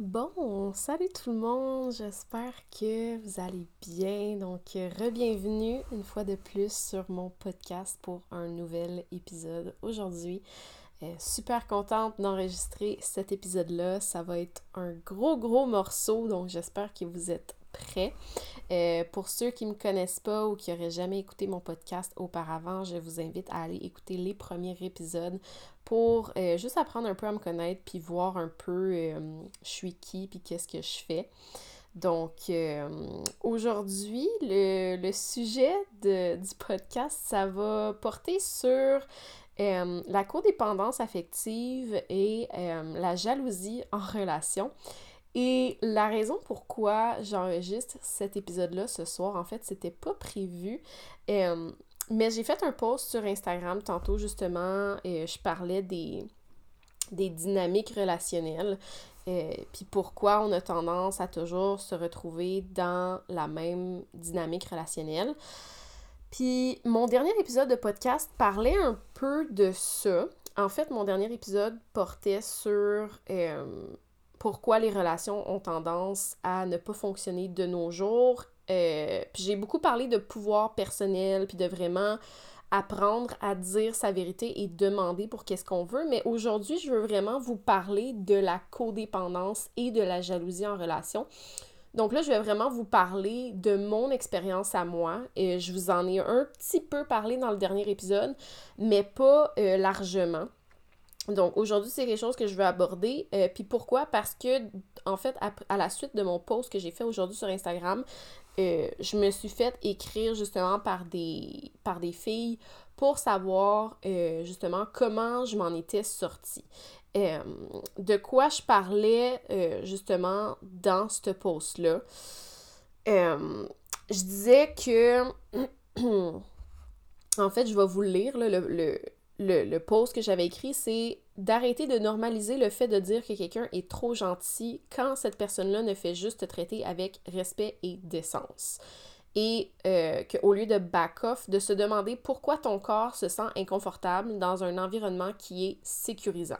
Bon, salut tout le monde, j'espère que vous allez bien. Donc, re-bienvenue une fois de plus sur mon podcast pour un nouvel épisode aujourd'hui. Euh, super contente d'enregistrer cet épisode-là. Ça va être un gros, gros morceau, donc j'espère que vous êtes prêts. Euh, pour ceux qui ne me connaissent pas ou qui n'auraient jamais écouté mon podcast auparavant, je vous invite à aller écouter les premiers épisodes pour euh, juste apprendre un peu à me connaître puis voir un peu euh, je suis qui puis qu'est-ce que je fais. Donc aujourd'hui, le, sujet du podcast, ça va porter sur la codépendance affective et la jalousie en relation. Et la raison pourquoi j'enregistre cet épisode-là ce soir, en fait, c'était pas prévu. Mais j'ai fait un post sur Instagram tantôt, justement, et je parlais des, des dynamiques relationnelles. Euh, puis pourquoi on a tendance à toujours se retrouver dans la même dynamique relationnelle. Puis mon dernier épisode de podcast parlait un peu de ça. En fait, mon dernier épisode portait sur euh, pourquoi les relations ont tendance à ne pas fonctionner de nos jours. Euh, puis j'ai beaucoup parlé de pouvoir personnel, puis de vraiment apprendre à dire sa vérité et demander pour qu'est-ce qu'on veut. Mais aujourd'hui, je veux vraiment vous parler de la codépendance et de la jalousie en relation. Donc là, je vais vraiment vous parler de mon expérience à moi. Et je vous en ai un petit peu parlé dans le dernier épisode, mais pas euh, largement. Donc aujourd'hui, c'est quelque chose que je veux aborder. Euh, puis pourquoi? Parce que, en fait, à, la suite de mon post que j'ai fait aujourd'hui sur Instagram, euh, je me suis fait écrire justement par des, par des filles pour savoir euh, justement comment je m'en étais sortie. de quoi je parlais justement dans ce post-là. je disais que, en fait, je vais vous lire le le, le post que j'avais écrit, c'est d'arrêter de normaliser le fait de dire que quelqu'un est trop gentil quand cette personne-là ne fait juste te traiter avec respect et décence. Et euh, qu'au lieu de back-off, de se demander pourquoi ton corps se sent inconfortable dans un environnement qui est sécurisant.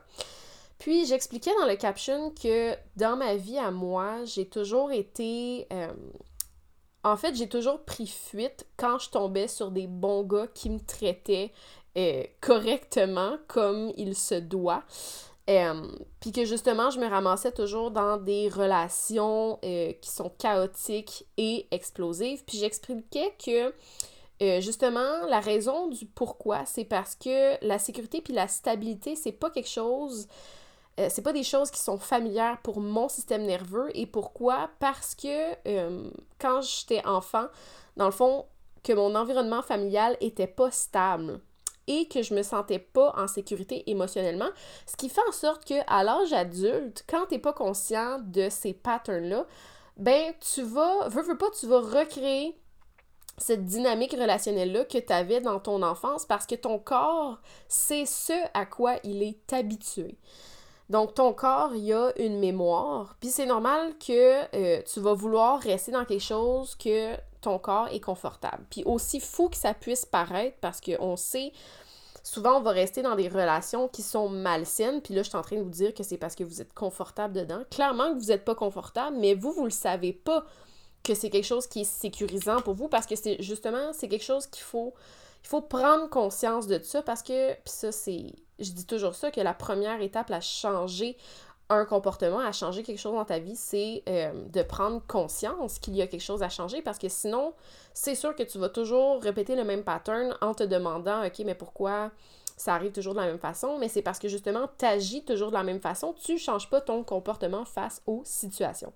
Puis j'expliquais dans le caption que dans ma vie à moi, j'ai toujours été... Euh, en fait, j'ai toujours pris fuite quand je tombais sur des bons gars qui me traitaient euh, correctement comme il se doit. Euh, puis que justement, je me ramassais toujours dans des relations euh, qui sont chaotiques et explosives. Puis j'expliquais que justement, la raison du pourquoi, c'est parce que la sécurité puis la stabilité, c'est pas quelque chose. c'est pas des choses qui sont familières pour mon système nerveux. Et pourquoi? Parce que quand j'étais enfant, dans le fond, que mon environnement familial était pas stable et que je me sentais pas en sécurité émotionnellement, ce qui fait en sorte que à l'âge adulte, quand tu n'es pas conscient de ces patterns-là, ben tu vas, veux, veux pas, tu vas recréer cette dynamique relationnelle-là que tu avais dans ton enfance parce que ton corps, c'est ce à quoi il est habitué. Donc, ton corps, il a une mémoire, puis c'est normal que euh, tu vas vouloir rester dans quelque chose que ton corps est confortable. Puis aussi fou que ça puisse paraître parce qu'on sait souvent on va rester dans des relations qui sont malsaines, puis là je suis en train de vous dire que c'est parce que vous êtes confortable dedans. Clairement que vous n'êtes pas confortable, mais vous, vous le savez pas que c'est quelque chose qui est sécurisant pour vous parce que c'est justement, c'est quelque chose qu'il faut, il faut prendre conscience de ça parce que, ça c'est, je dis toujours ça, que la première étape à changer un comportement, à changer quelque chose dans ta vie, c'est euh, de prendre conscience qu'il y a quelque chose à changer parce que sinon, c'est sûr que tu vas toujours répéter le même pattern en te demandant, OK, mais pourquoi ça arrive toujours de la même façon? Mais c'est parce que justement, tu agis toujours de la même façon, tu ne changes pas ton comportement face aux situations.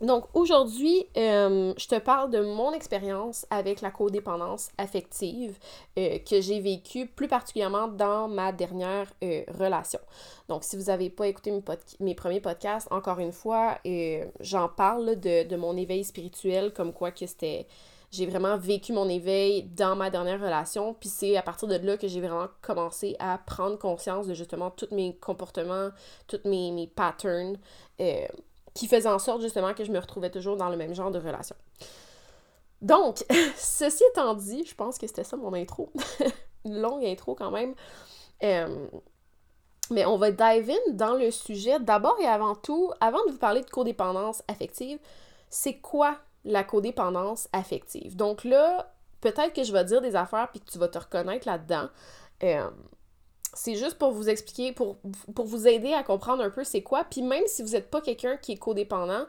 Donc aujourd'hui, euh, je te parle de mon expérience avec la codépendance affective euh, que j'ai vécue plus particulièrement dans ma dernière euh, relation. Donc si vous n'avez pas écouté mes, mes, premiers podcasts, encore une fois, j'en parle de, de, mon éveil spirituel, comme quoi que c'était... J'ai vraiment vécu mon éveil dans ma dernière relation, puis c'est à partir de là que j'ai vraiment commencé à prendre conscience de justement tous mes comportements, tous mes, mes patterns qui faisait en sorte justement que je me retrouvais toujours dans le même genre de relation. Donc, ceci étant dit, je pense que c'était ça mon intro. Une longue intro quand même. Euh, Mais on va dive in dans le sujet. D'abord et avant tout, avant de vous parler de codépendance affective, c'est quoi la codépendance affective? Donc là, peut-être que je vais dire des affaires puis que tu vas te reconnaître là-dedans. Euh, c'est juste pour vous expliquer, pour, vous aider à comprendre un peu c'est quoi. Puis même si vous n'êtes pas quelqu'un qui est codépendant,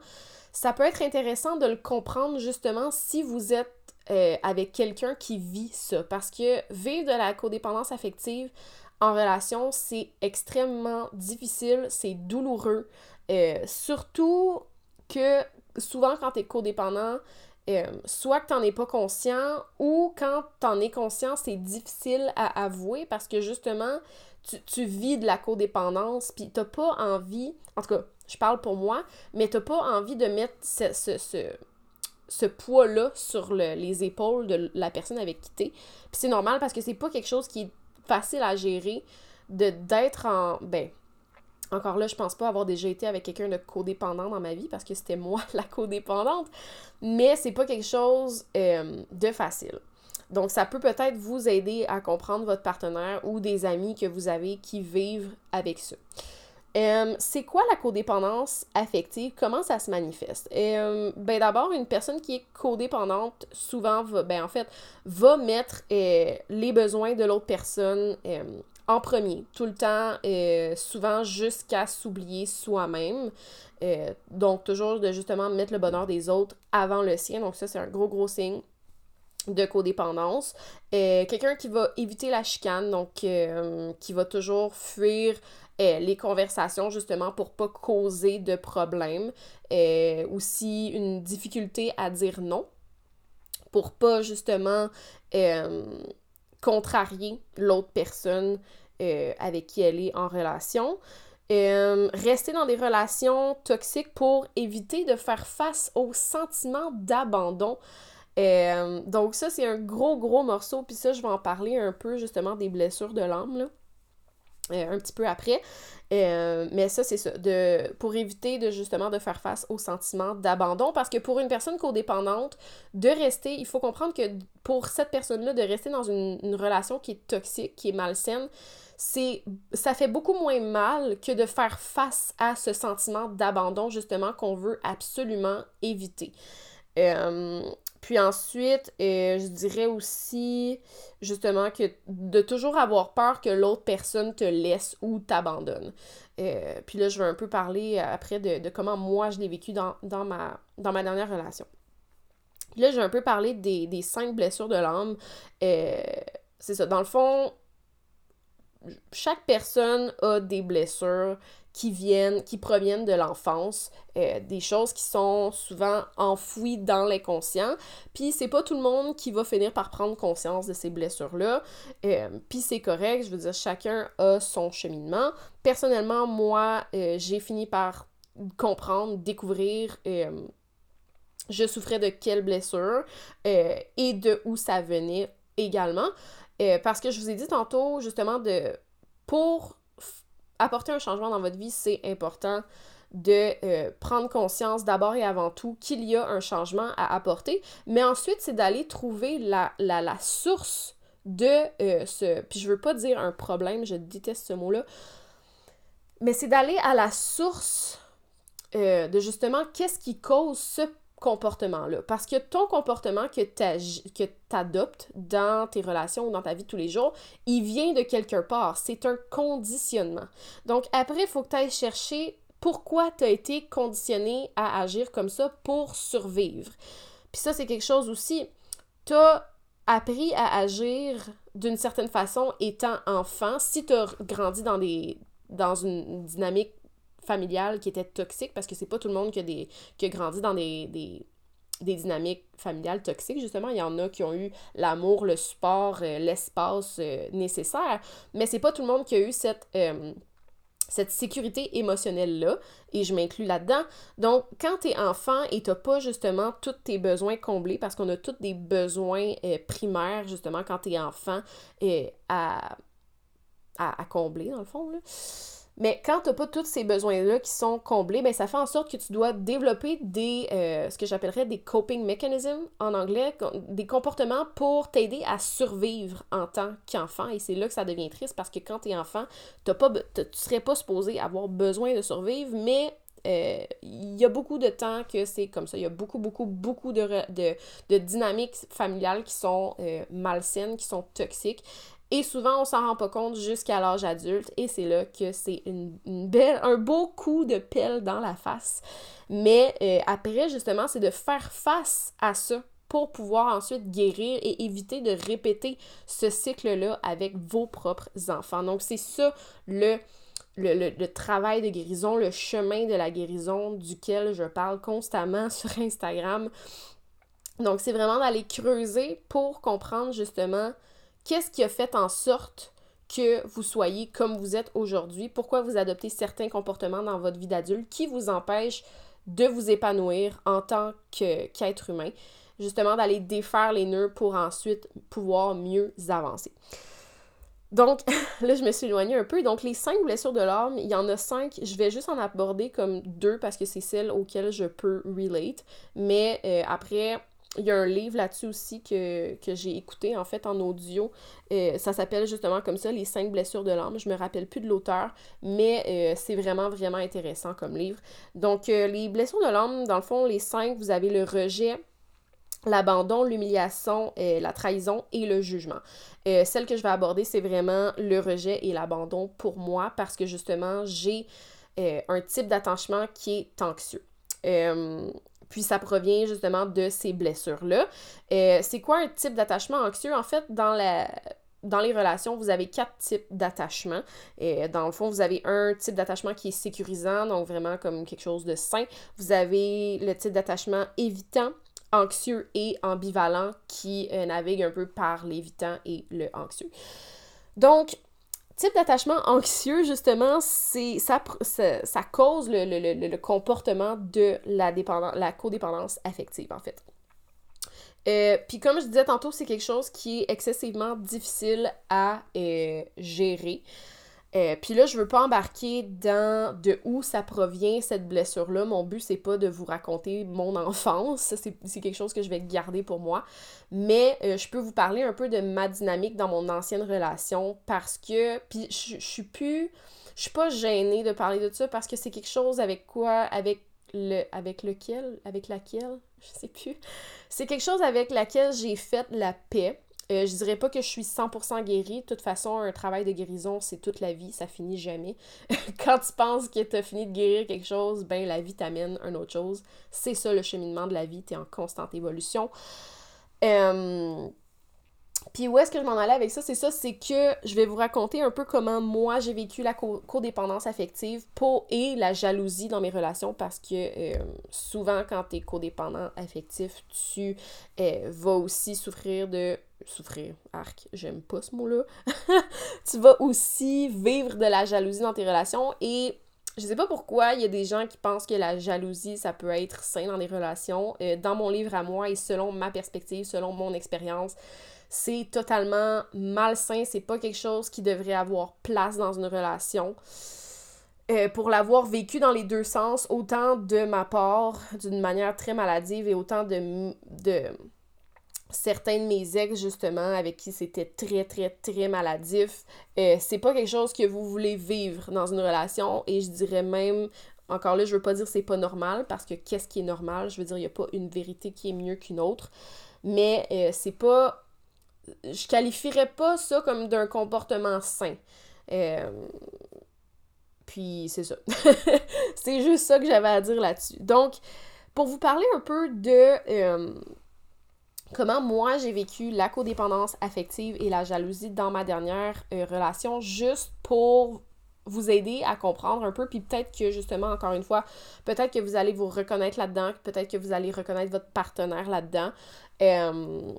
ça peut être intéressant de le comprendre justement si vous êtes euh, avec quelqu'un qui vit ça. Parce que vivre de la codépendance affective en relation, c'est extrêmement difficile, c'est douloureux. Euh, surtout que souvent quand tu es codépendant, euh, soit que tu n'en es pas conscient ou quand tu en es conscient, c'est difficile à avouer parce que justement, tu, vis de la codépendance, puis tu pas envie, en tout cas, je parle pour moi, mais tu pas envie de mettre ce, ce, ce, poids-là sur les épaules de la personne avec qui t'es. Puis c'est normal parce que c'est pas quelque chose qui est facile à gérer de d'être en. Ben, encore là, je pense pas avoir déjà été avec quelqu'un de codépendant dans ma vie parce que c'était moi la codépendante, mais c'est pas quelque chose euh, de facile. Donc, ça peut peut-être vous aider à comprendre votre partenaire ou des amis que vous avez qui vivent avec ça. Euh, c'est quoi la codépendance affective? Comment ça se manifeste? Euh, ben d'abord, une personne qui est codépendante, souvent, va, ben en fait, va mettre les besoins de l'autre personne en premier, tout le temps, euh, souvent jusqu'à s'oublier soi-même. Euh, donc, toujours de justement mettre le bonheur des autres avant le sien. Donc, ça, c'est un gros, gros signe de codépendance. Euh, quelqu'un qui va éviter la chicane, donc qui va toujours fuir les conversations justement pour pas causer de problèmes. aussi, une difficulté à dire non pour pas justement contrarier l'autre personne euh, avec qui elle est en relation. Euh, rester dans des relations toxiques pour éviter de faire face au sentiment d'abandon. Euh, donc ça, c'est un gros, gros morceau. Puis ça, je vais en parler un peu justement des blessures de l'âme, un petit peu après. Euh, mais ça, c'est ça. De, pour éviter de justement de faire face au sentiment d'abandon. Parce que pour une personne codépendante, de rester, il faut comprendre que pour cette personne-là, de rester dans une, une, relation qui est toxique, qui est malsaine, c'est ça fait beaucoup moins mal que de faire face à ce sentiment d'abandon, justement, qu'on veut absolument éviter. Euh, puis ensuite, euh, je dirais aussi justement que de toujours avoir peur que l'autre personne te laisse ou t'abandonne. Euh, puis là, je vais un peu parler après de, comment moi je l'ai vécu dans, ma, dans ma dernière relation. Puis là, je vais un peu parler des, des cinq blessures de l'âme. Euh, c'est ça. Dans le fond, chaque personne a des blessures qui viennent, qui proviennent de l'enfance, euh, des choses qui sont souvent enfouies dans l'inconscient. Puis c'est pas tout le monde qui va finir par prendre conscience de ces blessures-là. Euh, puis c'est correct, je veux dire, chacun a son cheminement. Personnellement, moi, euh, j'ai fini par comprendre, découvrir je souffrais de quelle blessure et de où ça venait également. parce que je vous ai dit tantôt, justement, de pour apporter un changement dans votre vie, c'est important de euh, prendre conscience d'abord et avant tout qu'il y a un changement à apporter, mais ensuite c'est d'aller trouver la, source de euh, ce... Puis je veux pas dire un problème, je déteste ce mot-là, mais c'est d'aller à la source euh, de justement qu'est-ce qui cause ce comportement-là. Parce que ton comportement que tu adoptes dans tes relations ou dans ta vie de tous les jours, il vient de quelque part. C'est un conditionnement. Donc après, il faut que tu ailles chercher pourquoi tu as été conditionné à agir comme ça pour survivre. Puis ça, c'est quelque chose aussi. Tu as appris à agir d'une certaine façon étant enfant. Si tu as grandi dans des dans une dynamique familiale qui était toxique parce que c'est pas tout le monde qui a, des, qui a grandi dans des, des, dynamiques familiales toxiques. Justement, il y en a qui ont eu l'amour, le support, euh, l'espace euh, nécessaire, mais c'est pas tout le monde qui a eu cette. Euh, cette sécurité émotionnelle-là, et je m'inclus là-dedans. Donc, quand tu es enfant et tu pas justement tous tes besoins comblés, parce qu'on a tous des besoins primaires, justement, quand tu es enfant, à, à, à, combler, dans le fond, là Mais quand tu n'as pas tous ces besoins-là qui sont comblés, ben ça fait en sorte que tu dois développer des, euh, ce que j'appellerais des coping mechanisms en anglais, des comportements pour t'aider à survivre en tant qu'enfant. Et c'est là que ça devient triste parce que quand tu es enfant, tu ne serais pas supposé avoir besoin de survivre, mais euh, il y a beaucoup de temps que c'est comme ça. Il y a beaucoup, beaucoup, beaucoup de, de, dynamiques familiales qui sont euh, malsaines, qui sont toxiques. Et souvent, on s'en rend pas compte jusqu'à l'âge adulte. Et c'est là que c'est une, belle, un beau coup de pelle dans la face. Mais euh, après, justement, c'est de faire face à ça pour pouvoir ensuite guérir et éviter de répéter ce cycle-là avec vos propres enfants. Donc, c'est ça le, le, le, travail de guérison, le chemin de la guérison duquel je parle constamment sur Instagram. Donc, c'est vraiment d'aller creuser pour comprendre justement Qu'est-ce qui a fait en sorte que vous soyez comme vous êtes aujourd'hui? Pourquoi vous adoptez certains comportements dans votre vie d'adulte qui vous empêchent de vous épanouir en tant qu'être humain? Justement, d'aller défaire les nœuds pour ensuite pouvoir mieux avancer. Donc, là, je me suis éloignée un peu. Donc, les cinq blessures de l'âme, il y en a cinq. Je vais juste en aborder comme deux parce que c'est celles auxquelles je peux relate. Mais euh, après, il y a un livre là-dessus aussi que, j'ai écouté en fait en audio. Euh, ça s'appelle justement comme ça, Les cinq blessures de l'âme. Je me rappelle plus de l'auteur, mais euh, c'est vraiment, vraiment intéressant comme livre. Donc, euh, les blessures de l'âme, dans le fond, les cinq, vous avez le rejet, l'abandon, l'humiliation, la trahison et le jugement. celle que je vais aborder, c'est vraiment le rejet et l'abandon pour moi parce que justement, j'ai un type d'attachement qui est anxieux. Puis ça provient justement de ces blessures-là. Euh, c'est quoi un type d'attachement anxieux? En fait, dans la dans les relations, vous avez quatre types d'attachement. Et dans le fond, vous avez un type d'attachement qui est sécurisant, donc vraiment comme quelque chose de sain. Vous avez le type d'attachement évitant, anxieux et ambivalent qui euh, navigue un peu par l'évitant et le anxieux. Donc, type d'attachement anxieux, justement, c'est ça, ça, cause le, comportement de la, la codépendance affective, en fait. Euh, puis comme je disais tantôt, c'est quelque chose qui est excessivement difficile à euh, gérer. Euh, puis là, je veux pas embarquer dans de où ça provient cette blessure-là. Mon but, c'est pas de vous raconter mon enfance. C'est quelque chose que je vais garder pour moi. Mais euh, je peux vous parler un peu de ma dynamique dans mon ancienne relation parce que. Puis je suis plus. Je suis pas gênée de parler de ça parce que c'est quelque chose avec quoi. Avec le. Avec lequel. Avec laquelle? Je sais plus. C'est quelque chose avec laquelle j'ai fait la paix. Euh, je dirais pas que je suis 100% guérie. De toute façon, un travail de guérison, c'est toute la vie, ça finit jamais. Quand tu penses que tu as fini de guérir quelque chose, ben la vie t'amène une autre chose. C'est ça le cheminement de la vie, tu es en constante évolution. Euh, puis où est-ce que je m'en allais avec ça? C'est ça, c'est que je vais vous raconter un peu comment moi j'ai vécu la codépendance affective pour, et la jalousie dans mes relations parce que euh, souvent quand tu es codépendant affectif, tu vas aussi souffrir de souffrir, arc, j'aime pas ce mot-là. tu vas aussi vivre de la jalousie dans tes relations et je sais pas pourquoi il y a des gens qui pensent que la jalousie ça peut être sain dans des relations. Euh, dans mon livre à moi et selon ma perspective, selon mon expérience, c'est totalement malsain, c'est pas quelque chose qui devrait avoir place dans une relation. Euh, pour l'avoir vécu dans les deux sens, autant de ma part, d'une manière très maladive, et autant de, de certains de mes ex, justement, avec qui c'était très, très, très maladif, euh, c'est pas quelque chose que vous voulez vivre dans une relation et je dirais même, encore là, je veux pas dire c'est pas normal parce que qu'est-ce qui est normal? Je veux dire, il y a pas une vérité qui est mieux qu'une autre, mais euh, c'est pas. Je qualifierais pas ça comme d'un comportement sain. Euh, puis c'est ça. c'est juste ça que j'avais à dire là-dessus. Donc, pour vous parler un peu de comment moi j'ai vécu la codépendance affective et la jalousie dans ma dernière euh, relation, juste pour vous aider à comprendre un peu, puis peut-être que justement, encore une fois, peut-être que vous allez vous reconnaître là-dedans, peut-être que vous allez reconnaître votre partenaire là-dedans. Euh,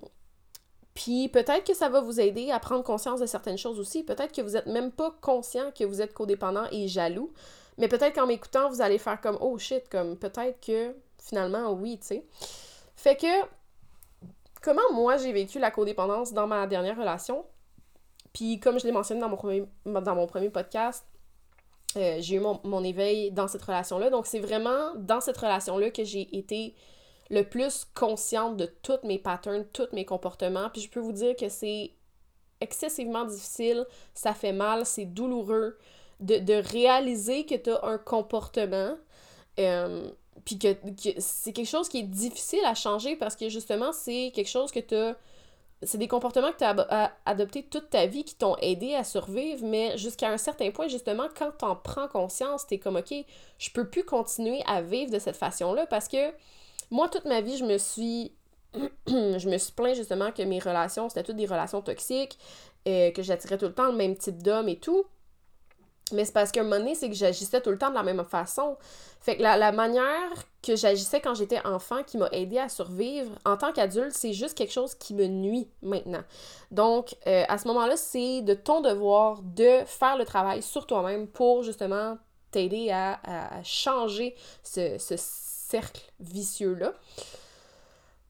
puis peut-être que ça va vous aider à prendre conscience de certaines choses aussi. Peut-être que vous n'êtes même pas conscient que vous êtes codépendant et jaloux. Mais peut-être qu'en m'écoutant, vous allez faire comme Oh shit, comme peut-être que finalement oui, tu sais. Fait que comment moi j'ai vécu la codépendance dans ma dernière relation? Puis comme je l'ai mentionné dans mon premier, dans mon premier podcast, euh, j'ai eu mon, mon, éveil dans cette relation-là. Donc, c'est vraiment dans cette relation-là que j'ai été le plus consciente de tous mes patterns, tous mes comportements. Puis je peux vous dire que c'est excessivement difficile, ça fait mal, c'est douloureux de, réaliser que tu as un comportement. Euh, puis que, c'est quelque chose qui est difficile à changer parce que justement, c'est quelque chose que tu c'est des comportements que tu as adoptés toute ta vie qui t'ont aidé à survivre, mais jusqu'à un certain point, justement, quand tu en prends conscience, tu es comme, OK, je peux plus continuer à vivre de cette façon-là parce que moi, toute ma vie, je me suis. je me suis plaint justement que mes relations, c'était toutes des relations toxiques, euh, que j'attirais tout le temps le même type d'homme et tout. Mais c'est parce qu'à un moment donné, c'est que j'agissais tout le temps de la même façon. Fait que la, manière que j'agissais quand j'étais enfant qui m'a aidé à survivre, en tant qu'adulte, c'est juste quelque chose qui me nuit maintenant. Donc, euh, à ce moment-là, c'est de ton devoir de faire le travail sur toi-même pour justement t'aider à, changer ce, ce cercle vicieux-là.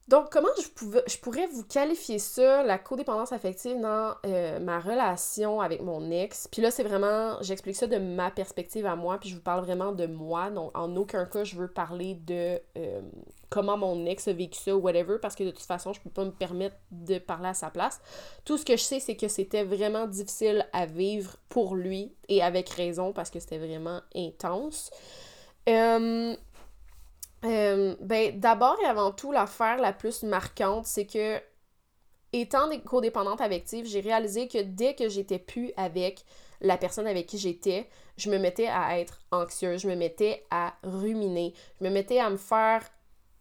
Donc, comment je, pouvais, je pourrais vous qualifier ça, la codépendance affective, dans euh, ma relation avec mon ex? Puis là, c'est vraiment, j'explique ça de ma perspective à moi, puis je vous parle vraiment de moi. Donc, en aucun cas, je veux parler de euh, comment mon ex a vécu ça ou whatever, parce que de toute façon, je peux pas me permettre de parler à sa place. Tout ce que je sais, c'est que c'était vraiment difficile à vivre pour lui, et avec raison, parce que c'était vraiment intense. Euh, euh, ben, d'abord et avant tout, l'affaire la plus marquante, c'est que, étant codépendante affective, j'ai réalisé que dès que j'étais plus avec la personne avec qui j'étais, je me mettais à être anxieuse, je me mettais à ruminer, je me mettais à me faire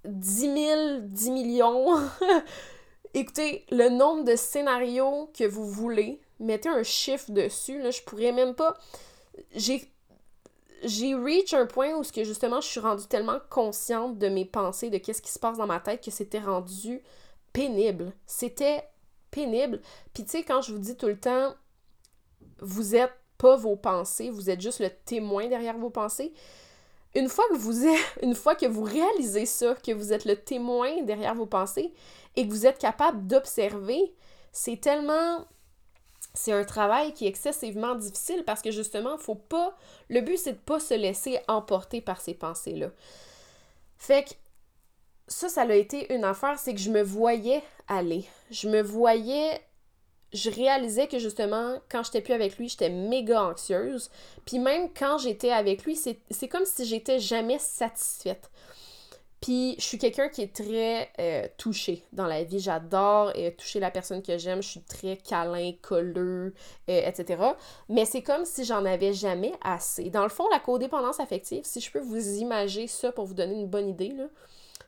10 000, 10 millions. Écoutez, le nombre de scénarios que vous voulez, mettez un chiffre dessus, là, je pourrais même pas. J'ai j'ai reach un point où ce que justement je suis rendue tellement consciente de mes pensées, de qu'est-ce qui se passe dans ma tête que c'était rendu pénible. C'était pénible. Puis tu sais quand je vous dis tout le temps vous êtes pas vos pensées, vous êtes juste le témoin derrière vos pensées. Une fois que vous êtes, une fois que vous réalisez ça, que vous êtes le témoin derrière vos pensées et que vous êtes capable d'observer, c'est tellement c'est un travail qui est excessivement difficile parce que justement, faut pas. Le but, c'est de pas se laisser emporter par ces pensées-là. Fait que ça, ça a été une affaire, c'est que je me voyais aller. Je me voyais. Je réalisais que justement, quand j'étais plus avec lui, j'étais méga anxieuse. Puis même quand j'étais avec lui, c'est comme si j'étais jamais satisfaite. Puis je suis quelqu'un qui est très euh, touché dans la vie. J'adore euh, toucher la personne que j'aime. Je suis très câlin, colleux, euh, etc. Mais c'est comme si j'en avais jamais assez. Dans le fond, la codépendance affective, si je peux vous imaginer ça pour vous donner une bonne idée,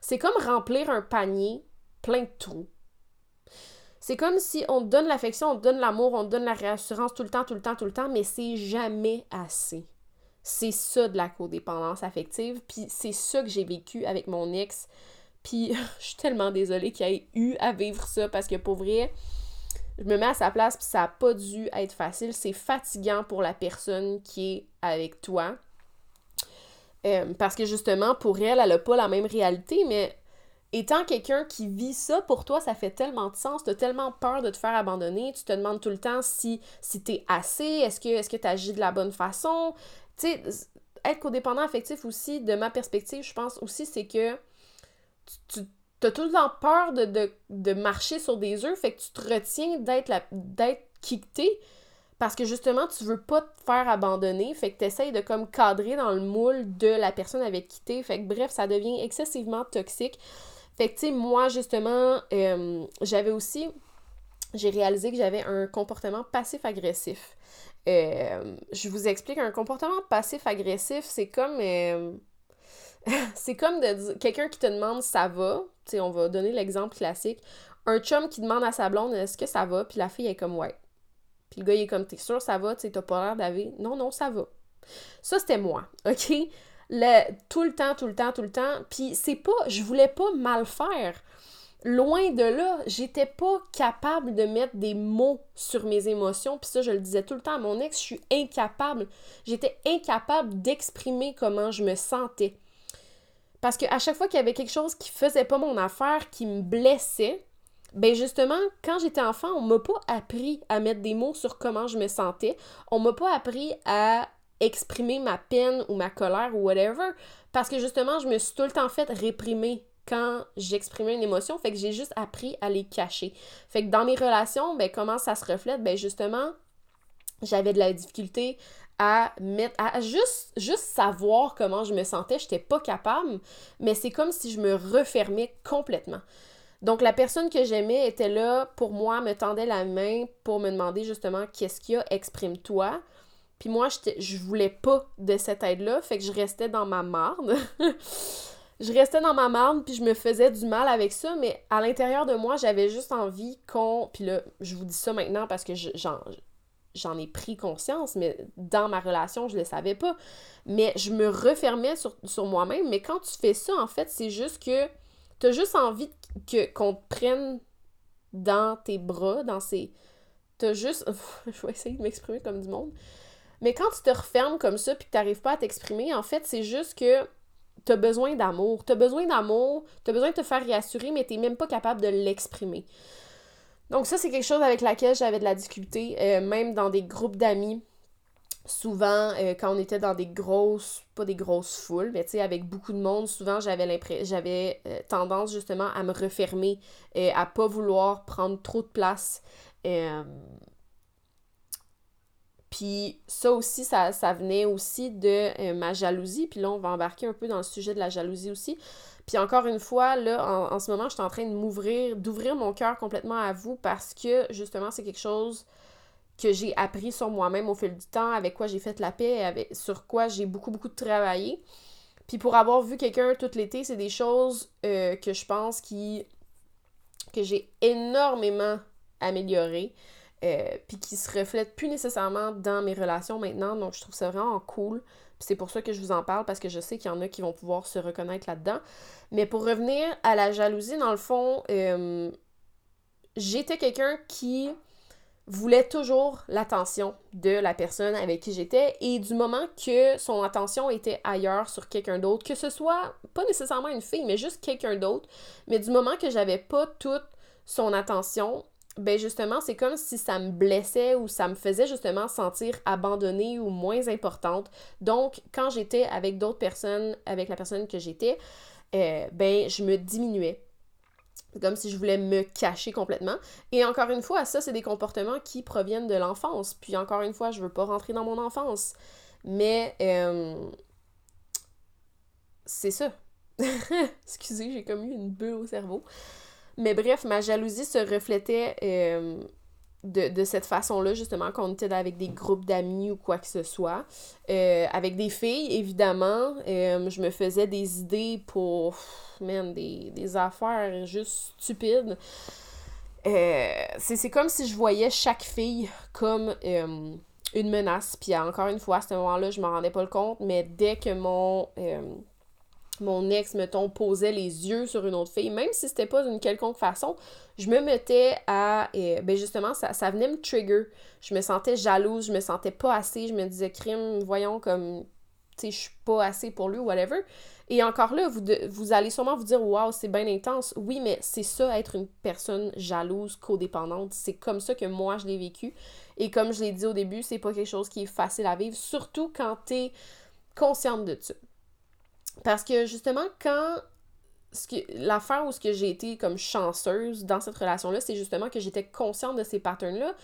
c'est comme remplir un panier plein de trous. C'est comme si on te donne l'affection, on te donne l'amour, on te donne la réassurance tout le temps, tout le temps, tout le temps, mais c'est jamais assez. C'est ça de la codépendance affective, puis c'est ça que j'ai vécu avec mon ex. Puis je suis tellement désolée qu'il ait eu à vivre ça parce que pour vrai, je me mets à sa place puis ça n'a pas dû être facile. C'est fatigant pour la personne qui est avec toi. Euh, parce que justement, pour elle, elle n'a pas la même réalité, mais étant quelqu'un qui vit ça, pour toi, ça fait tellement de sens. Tu as tellement peur de te faire abandonner. Tu te demandes tout le temps si, si assez, est-ce que tu agis de la bonne façon, tu sais, être codépendant affectif aussi, de ma perspective, je pense aussi, c'est que tu, as tout le temps peur de, marcher sur des œufs, fait que tu te retiens d'être d'être quitté parce que justement, tu veux pas te faire abandonner, fait que tu essayes de comme cadrer dans le moule de la personne avec qui t'es, fait que bref, ça devient excessivement toxique. Fait que tu sais, moi justement, euh, j'avais aussi, j'ai réalisé que j'avais un comportement passif-agressif. Euh, je vous explique, un comportement passif-agressif, c'est comme... Euh, c'est comme de quelqu'un qui te demande ça va, tu sais, on va donner l'exemple classique, un chum qui demande à sa blonde est-ce que ça va, puis la fille est comme ouais. Puis le gars il est comme t'es sûr ça va, tu sais, t'as pas l'air d'avoir. Non, non, ça va. Ça c'était moi, ok? Le, tout le temps, tout le temps, tout le temps. Puis c'est pas, je voulais pas mal faire. Loin de là, j'étais pas capable de mettre des mots sur mes émotions, puis ça je le disais tout le temps à mon ex, je suis incapable. J'étais incapable d'exprimer comment je me sentais. Parce qu'à chaque fois qu'il y avait quelque chose qui faisait pas mon affaire, qui me blessait, ben justement, quand j'étais enfant, on m'a pas appris à mettre des mots sur comment je me sentais. On m'a pas appris à exprimer ma peine ou ma colère ou whatever. Parce que justement, je me suis tout le temps fait réprimer quand j'exprimais une émotion. Fait que j'ai juste appris à les cacher. Fait que dans mes relations, ben, comment ça se reflète? Ben, justement, j'avais de la difficulté à mettre à juste savoir comment je me sentais, j'étais pas capable, mais c'est comme si je me refermais complètement. Donc la personne que j'aimais était là pour moi, me tendait la main pour me demander justement qu'est-ce qu'il y a, exprime-toi. Puis moi, je voulais pas de cette aide-là, fait que je restais dans ma marde. je restais dans ma marde, puis je me faisais du mal avec ça, mais à l'intérieur de moi, j'avais juste envie qu'on... Puis là, je vous dis ça maintenant parce que j'en ai pris conscience, mais dans ma relation, je le savais pas. Mais je me refermais sur, moi-même, mais quand tu fais ça, en fait, c'est juste que t'as juste envie que qu'on te prenne dans tes bras, dans ces... T'as juste... je vais essayer de m'exprimer comme du monde. Mais quand tu te refermes comme ça puis que t'arrives pas à t'exprimer, en fait, c'est juste que t'as besoin d'amour. T'as besoin d'amour, t'as besoin de te faire réassurer, mais t'es même pas capable de l'exprimer. Donc ça, c'est quelque chose avec laquelle j'avais de la difficulté, euh, même dans des groupes d'amis. Souvent, euh, quand on était dans des grosses, pas des grosses foules, mais tu sais, avec beaucoup de monde, souvent j'avais j'avais euh, tendance justement à me refermer, et à pas vouloir prendre trop de place. Puis ça aussi, ça, venait aussi de euh, ma jalousie. Puis là, on va embarquer un peu dans le sujet de la jalousie aussi. Puis encore une fois, là, en, ce moment, je suis en train de m'ouvrir, d'ouvrir mon cœur complètement à vous parce que justement, c'est quelque chose que j'ai appris sur moi-même au fil du temps, avec quoi j'ai fait la paix, avec, sur quoi j'ai beaucoup, beaucoup travaillé. Puis pour avoir vu quelqu'un tout l'été, c'est des choses euh, que je pense qui que j'ai énormément améliorées. Euh, puis qui se reflète plus nécessairement dans mes relations maintenant. Donc, je trouve ça vraiment cool. C'est pour ça que je vous en parle, parce que je sais qu'il y en a qui vont pouvoir se reconnaître là-dedans. Mais pour revenir à la jalousie, dans le fond, euh, j'étais quelqu'un qui voulait toujours l'attention de la personne avec qui j'étais et du moment que son attention était ailleurs sur quelqu'un d'autre, que ce soit pas nécessairement une fille, mais juste quelqu'un d'autre, mais du moment que j'avais pas toute son attention, ben justement, c'est comme si ça me blessait ou ça me faisait justement sentir abandonnée ou moins importante. Donc, quand j'étais avec d'autres personnes, avec la personne que j'étais, euh, ben je me diminuais. Comme si je voulais me cacher complètement. Et encore une fois, ça, c'est des comportements qui proviennent de l'enfance. Puis encore une fois, je veux pas rentrer dans mon enfance. Mais euh, c'est ça. Excusez, j'ai comme eu une bulle au cerveau. Mais bref, ma jalousie se reflétait euh, de, cette façon-là, justement, quand on était avec des groupes d'amis ou quoi que ce soit. Euh, avec des filles, évidemment, euh, je me faisais des idées pour, man, des, des affaires juste stupides. c'est comme si je voyais chaque fille comme une menace. Puis encore une fois, à ce moment-là, je m'en rendais pas le compte, mais dès que mon mon ex, mettons, posait les yeux sur une autre fille, même si c'était pas d'une quelconque façon, je me mettais à. Euh, ben justement, ça, ça venait me trigger. Je me sentais jalouse, je me sentais pas assez, je me disais, crime, voyons, comme, tu sais, je suis pas assez pour lui, whatever. Et encore là, vous, vous allez sûrement vous dire, waouh, c'est bien intense. Oui, mais c'est ça, être une personne jalouse, codépendante. C'est comme ça que moi, je l'ai vécu. Et comme je l'ai dit au début, c'est pas quelque chose qui est facile à vivre, surtout quand t'es consciente de ça. Parce que justement, quand l'affaire où ce que j'ai été comme chanceuse dans cette relation-là, c'est justement que j'étais consciente de ces patterns-là.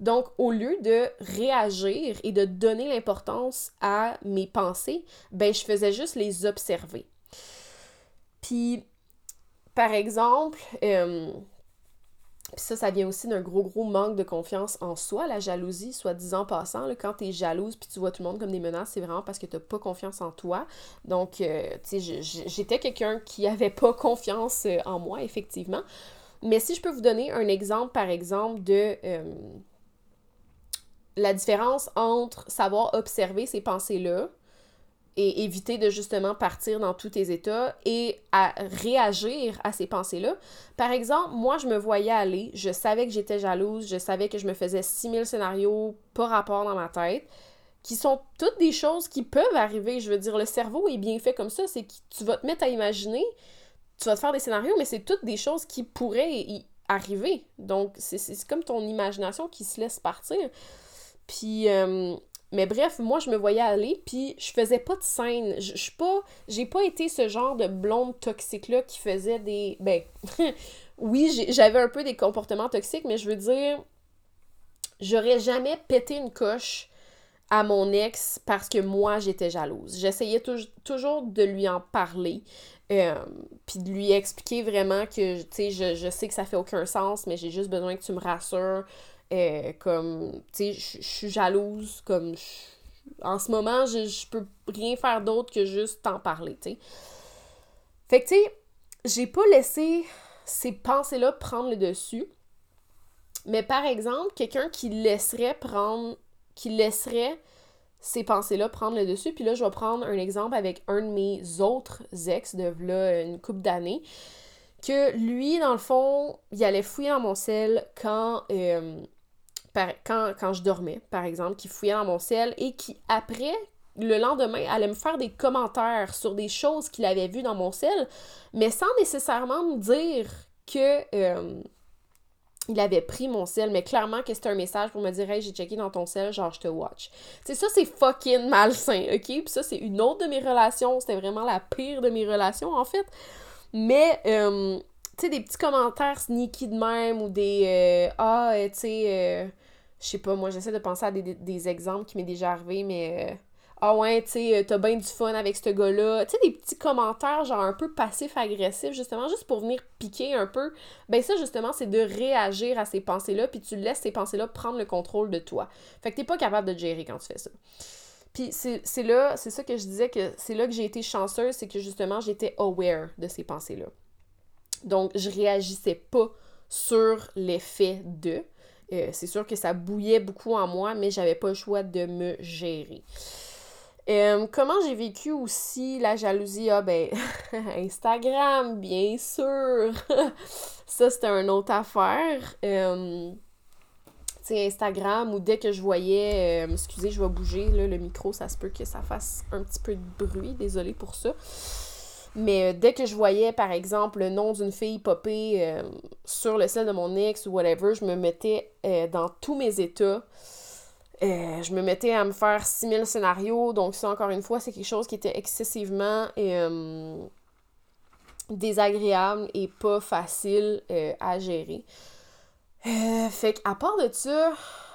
Donc, au lieu de réagir et de donner l'importance à mes pensées, ben, je faisais juste les observer. Puis, par exemple, euh, puis ça, ça vient aussi d'un gros, gros manque de confiance en soi, la jalousie, soit disant passant. Là, quand t'es jalouse puis tu vois tout le monde comme des menaces, c'est vraiment parce que t'as pas confiance en toi. Donc, euh, tu sais, j'étais quelqu'un qui avait pas confiance euh, en moi, effectivement. Mais si je peux vous donner un exemple, par exemple, de euh, la différence entre savoir observer ces pensées-là, et éviter de justement partir dans tous tes états et à réagir à ces pensées-là. Par exemple, moi, je me voyais aller, je savais que j'étais jalouse, je savais que je me faisais 6000 scénarios par rapport dans ma tête, qui sont toutes des choses qui peuvent arriver. Je veux dire, le cerveau est bien fait comme ça, c'est que tu vas te mettre à imaginer, tu vas te faire des scénarios, mais c'est toutes des choses qui pourraient arriver. Donc, c'est comme ton imagination qui se laisse partir. Puis, euh, mais bref, moi, je me voyais aller, puis je faisais pas de scène. Je suis pas... J'ai pas été ce genre de blonde toxique-là qui faisait des... Ben, oui, j'avais un peu des comportements toxiques, mais je veux dire, j'aurais jamais pété une coche à mon ex parce que moi, j'étais jalouse. J'essayais toujours de lui en parler, euh, puis de lui expliquer vraiment que, tu sais, je, je, sais que ça fait aucun sens, mais j'ai juste besoin que tu me rassures. Euh, comme, tu sais, je suis jalouse, comme, en ce moment, je, peux rien faire d'autre que juste t'en parler, tu sais. Fait que, tu sais, j'ai pas laissé ces pensées-là prendre le dessus. Mais par exemple, quelqu'un qui laisserait prendre, qui laisserait ces pensées-là prendre le dessus. Puis là, je vais prendre un exemple avec un de mes autres ex de là une couple d'années. Que lui, dans le fond, il allait fouiller dans mon sel quand, euh, quand, je dormais, par exemple, qui fouillait dans mon sel et qui, après, le lendemain, allait me faire des commentaires sur des choses qu'il avait vues dans mon sel, mais sans nécessairement me dire que euh, il avait pris mon sel, mais clairement que c'était un message pour me dire Hey, j'ai checké dans ton sel, genre je te watch. Sais, ça c'est fucking malsain, ok? Puis ça, c'est une autre de mes relations. C'était vraiment la pire de mes relations, en fait. Mais, euh, sais, des petits commentaires sneaky de même ou des euh, Ah, tu sais, je sais pas, moi j'essaie de penser à des, des exemples qui m'est déjà arrivé, mais ah ouais, tu sais, euh, t'as bien du fun avec ce gars-là. Tu sais, des petits commentaires, genre un peu passif-agressif, justement, juste pour venir piquer un peu. Ben ça, justement, c'est de réagir à ces pensées-là, puis tu laisses ces pensées-là prendre le contrôle de toi. Fait que t'es pas capable de gérer quand tu fais ça. Puis c'est là, c'est ça que je disais que c'est là que j'ai été chanceuse, c'est que justement, j'étais aware de ces pensées-là. Donc, je réagissais pas sur l'effet de. Euh, c'est sûr que ça bouillait beaucoup en moi, mais j'avais pas le choix de me gérer. Euh, comment j'ai vécu aussi la jalousie? Ah ben, Instagram, bien sûr! ça, c'était une autre affaire. Euh, tu sais, Instagram, ou dès que je voyais... Euh, excusez, je vais bouger, le micro, ça se peut que ça fasse un petit peu de bruit, désolé pour ça. Mais dès que je voyais, par exemple, le nom d'une fille popper sur le sel de mon ex ou whatever, je me mettais dans tous mes états euh, je me mettais à me faire 6000 scénarios, donc ça, encore une fois, c'est quelque chose qui était excessivement euh, désagréable et pas facile euh, à gérer. fait qu'à part de ça,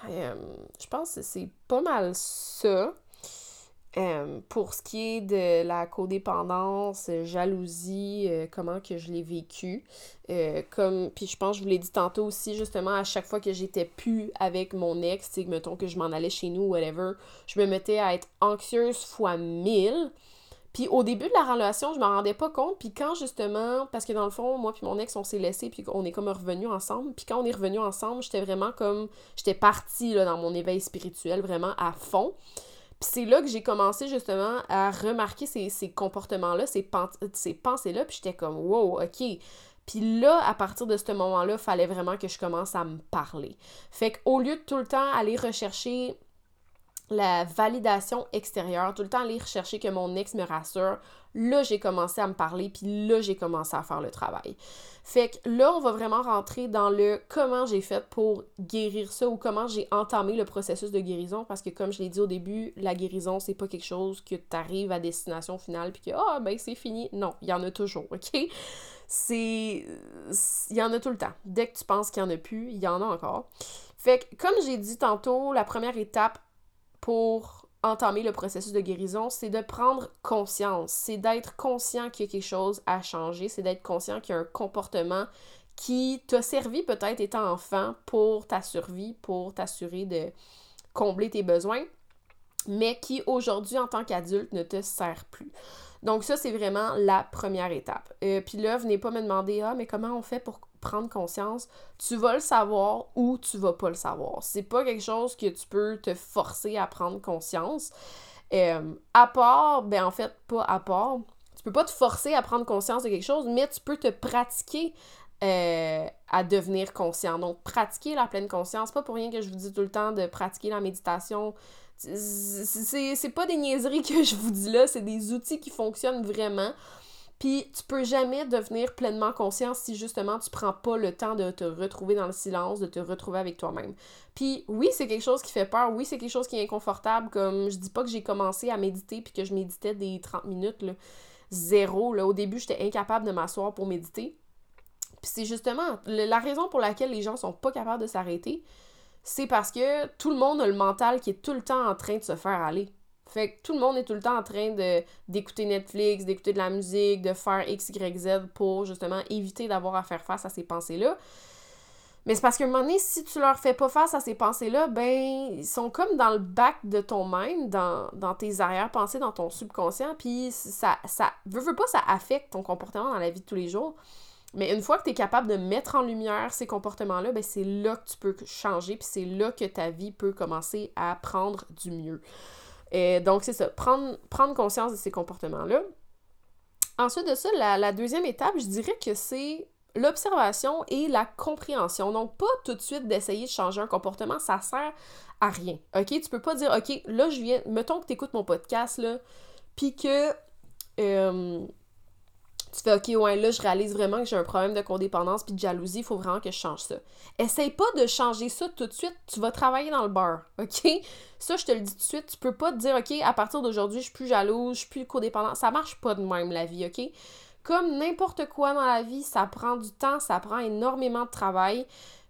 je pense que c'est pas mal ça. Euh, pour ce qui est de la codépendance, jalousie, euh, comment que je l'ai vécu. Euh, comme, puis je pense, je vous l'ai dit tantôt aussi, justement, à chaque fois que j'étais plus avec mon ex, mettons que je m'en allais chez nous, whatever, je me mettais à être anxieuse fois mille. Puis au début de la relation, je m'en rendais pas compte. Puis quand justement, parce que dans le fond, moi puis mon ex, on s'est laissé, puis on est comme revenus ensemble. Puis quand on est revenus ensemble, j'étais vraiment comme, j'étais partie là, dans mon éveil spirituel, vraiment à fond. Puis c'est là que j'ai commencé justement à remarquer ces, comportements-là, ces, pensées-là, puis j'étais comme wow, ok. Puis là, à partir de ce moment-là, fallait vraiment que je commence à me parler. Fait qu'au lieu de tout le temps aller rechercher la validation extérieure, tout le temps aller rechercher que mon ex me rassure, là, j'ai commencé à me parler, puis là, j'ai commencé à faire le travail. Fait que là, on va vraiment rentrer dans le comment j'ai fait pour guérir ça ou comment j'ai entamé le processus de guérison, parce que comme je l'ai dit au début, la guérison, c'est pas quelque chose que tu arrives à destination finale, puis que, ah, ben, c'est fini. Non, il y en a toujours, OK? C'est... Il y en a tout le temps. Dès que tu penses qu'il y en a plus, il y en a encore. Fait que, comme j'ai dit tantôt, la première étape, pour entamer le processus de guérison, c'est de prendre conscience, c'est d'être conscient qu'il y a quelque chose à changer, c'est d'être conscient qu'il y a un comportement qui t'a servi peut-être étant enfant pour ta survie, pour t'assurer de combler tes besoins, mais qui aujourd'hui en tant qu'adulte ne te sert plus. Donc ça, c'est vraiment la première étape. Euh, puis là, venez pas me demander, ah, mais comment on fait pour prendre conscience, tu vas le savoir ou tu vas pas le savoir. C'est pas quelque chose que tu peux te forcer à prendre conscience. Euh, à part, ben en fait, pas à part, tu peux pas te forcer à prendre conscience de quelque chose, mais tu peux te pratiquer euh, à devenir conscient. Donc, pratiquer la pleine conscience, pas pour rien que je vous dis tout le temps de pratiquer la méditation. C'est pas des niaiseries que je vous dis là, c'est des outils qui fonctionnent vraiment. Puis tu peux jamais devenir pleinement conscient si justement tu prends pas le temps de te retrouver dans le silence, de te retrouver avec toi-même. Puis oui, c'est quelque chose qui fait peur, oui, c'est quelque chose qui est inconfortable, comme je dis pas que j'ai commencé à méditer puis que je méditais des 30 minutes, là. Zéro, là. Au début, j'étais incapable de m'asseoir pour méditer. Puis c'est justement la raison pour laquelle les gens sont pas capables de s'arrêter, c'est parce que tout le monde a le mental qui est tout le temps en train de se faire aller. Fait que tout le monde est tout le temps en train d'écouter Netflix, d'écouter de la musique, de faire X, Y, Z pour justement éviter d'avoir à faire face à ces pensées-là. Mais c'est parce qu'à un moment donné, si tu leur fais pas face à ces pensées-là, ben, ils sont comme dans le bac de ton mind, dans, dans tes arrière-pensées, dans ton subconscient, puis ça, ça, veut, veut pas, ça affecte ton comportement dans la vie de tous les jours. Mais une fois que tu es capable de mettre en lumière ces comportements-là, ben c'est là que tu peux changer, puis c'est là que ta vie peut commencer à prendre du mieux. Et donc, c'est ça, prendre, prendre conscience de ces comportements-là. Ensuite de ça, la, deuxième étape, je dirais que c'est l'observation et la compréhension. Donc, pas tout de suite d'essayer de changer un comportement, ça sert à rien. OK? Tu peux pas dire, OK, là, je viens, mettons que tu écoutes mon podcast, là, puis que euh, tu fais, OK, ouais, là, je réalise vraiment que j'ai un problème de codépendance puis de jalousie, il faut vraiment que je change ça. Essaye pas de changer ça tout de suite, tu vas travailler dans le beurre, OK? Ça, je te le dis tout de suite, tu peux pas te dire, OK, à partir d'aujourd'hui, je suis plus jalouse, je suis plus codépendante. Ça marche pas de même, la vie, OK? Comme n'importe quoi dans la vie, ça prend du temps, ça prend énormément de travail.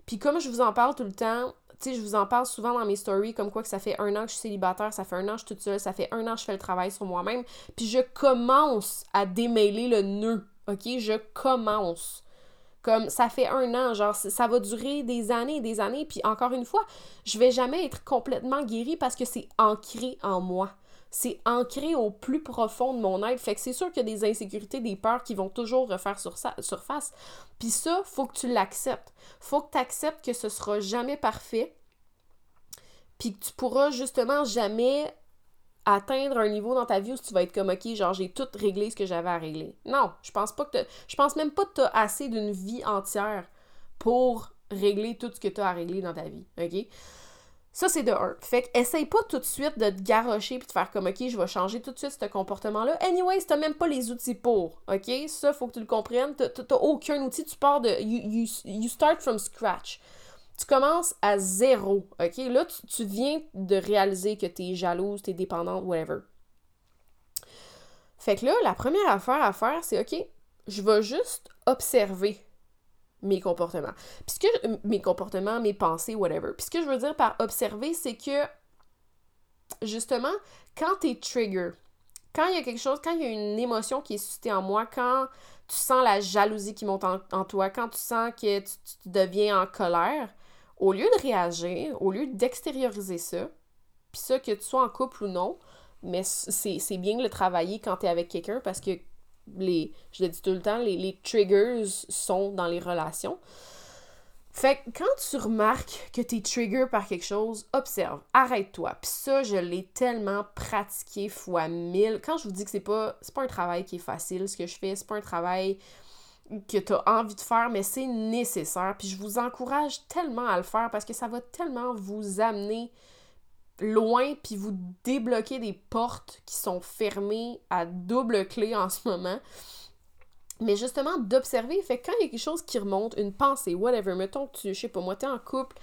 Puis comme je vous en parle tout le temps, tu je vous en parle souvent dans mes stories, comme quoi que ça fait un an que je suis célibataire, ça fait un an que je suis toute seule, ça fait un an que je fais le travail sur moi-même. Puis je commence à démêler le nœud, ok? Je commence. Comme ça fait un an, genre ça va durer des années et des années. Puis encore une fois, je vais jamais être complètement guérie parce que c'est ancré en moi c'est ancré au plus profond de mon être. Fait que c'est sûr qu'il y a des insécurités, des peurs qui vont toujours refaire sur surface. Puis ça, faut que tu l'acceptes. Faut que tu acceptes que ce sera jamais parfait. Puis que tu pourras justement jamais atteindre un niveau dans ta vie où tu vas être comme OK, genre j'ai tout réglé ce que j'avais à régler. Non, je pense pas que je pense même pas que tu as assez d'une vie entière pour régler tout ce que tu as à régler dans ta vie, OK? Ça, c'est de un. Fait que essaye pas tout de suite de te garrocher puis de faire comme, OK, je vais changer tout de suite ce comportement-là. Anyways, t'as même pas les outils pour, OK? Ça, faut que tu le comprennes. T'as aucun outil, tu pars de... You, you, start from scratch. Tu commences à zéro, OK? Là, tu, viens de réaliser que t'es jalouse, t'es dépendante, whatever. Fait que là, la première affaire à faire, c'est, OK, je vais juste observer mes comportements. Puis que, euh, mes comportements, mes pensées, whatever. Puis ce que je veux dire par observer, c'est que, justement, quand t'es trigger, quand il y a quelque chose, quand il y a une émotion qui est suscitée en moi, quand tu sens la jalousie qui monte en, toi, quand tu sens que tu, deviens en colère, au lieu de réagir, au lieu d'extérioriser ça, puis ça, que tu sois en couple ou non, mais c'est bien de le travailler quand tu es avec quelqu'un parce que les, je le dis tout le temps, les, triggers sont dans les relations. Fait que quand tu remarques que tu es trigger par quelque chose, observe, arrête-toi. Puis ça, je l'ai tellement pratiqué fois mille. Quand je vous dis que c'est pas, pas un travail qui est facile, ce que je fais, c'est pas un travail que tu as envie de faire, mais c'est nécessaire. Puis je vous encourage tellement à le faire parce que ça va tellement vous amener loin puis vous débloquez des portes qui sont fermées à double clé en ce moment. Mais justement, d'observer, fait quand il y a quelque chose qui remonte, une pensée, whatever, mettons que tu, je sais pas, moi, t'es en couple,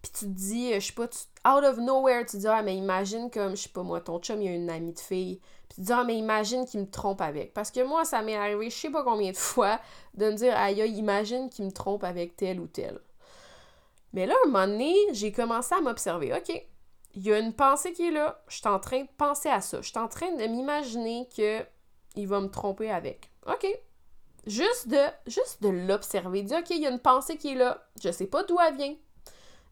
puis tu te dis, euh, je sais pas, out of nowhere, tu te dis, ah, mais imagine comme, je sais pas, moi, ton chum, il y a une amie de fille, puis tu te dis, ah, mais imagine qu'il me trompe avec. Parce que moi, ça m'est arrivé, je sais pas combien de fois, de me dire, aïe, imagine qu'il me trompe avec tel ou tel. Mais là, un moment donné, j'ai commencé à m'observer, ok, il y a une pensée qui est là, je suis en train de penser à ça. Je suis en train de m'imaginer que il va me tromper avec. OK. Juste de juste de l'observer, dire OK, il y a une pensée qui est là, je sais pas d'où elle vient,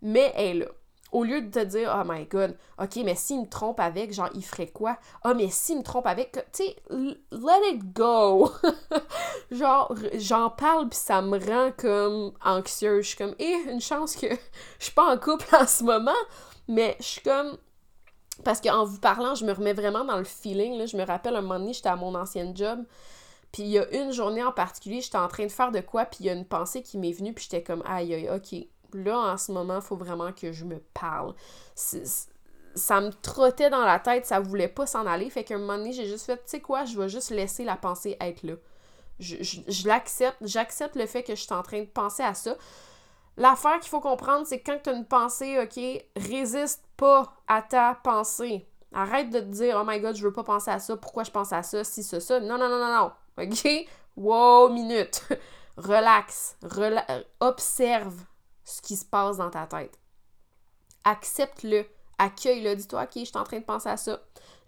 mais elle est là. Au lieu de te dire Oh my god, OK, mais s'il me trompe avec, genre il ferait quoi? Ah oh, mais s'il me trompe avec, tu sais, let it go. genre j'en parle puis ça me rend comme anxieuse, je suis comme eh, une chance que je suis pas en couple en ce moment mais je suis comme. Parce qu'en vous parlant, je me remets vraiment dans le feeling. Là. Je me rappelle un moment donné, j'étais à mon ancienne job. Puis il y a une journée en particulier, j'étais en train de faire de quoi, puis il y a une pensée qui m'est venue, puis j'étais comme aïe aïe, ok. Là, en ce moment, il faut vraiment que je me parle. ça me trottait dans la tête, ça voulait pas s'en aller. Fait qu'à un moment donné, j'ai juste fait, tu sais quoi, je vais juste laisser la pensée être là. Je, l'accepte, j'accepte le fait que je suis en train de penser à ça. L'affaire qu'il faut comprendre, c'est que quand tu as une pensée, OK, résiste pas à ta pensée. Arrête de te dire, oh my god, je veux pas penser à ça, pourquoi je pense à ça, si, ça, ça. Non, non, non, non, non. OK? Wow, minute. Relax. observe ce qui se passe dans ta tête. Accepte-le. Accueille-le. Dis-toi, OK, je suis en train de penser à ça.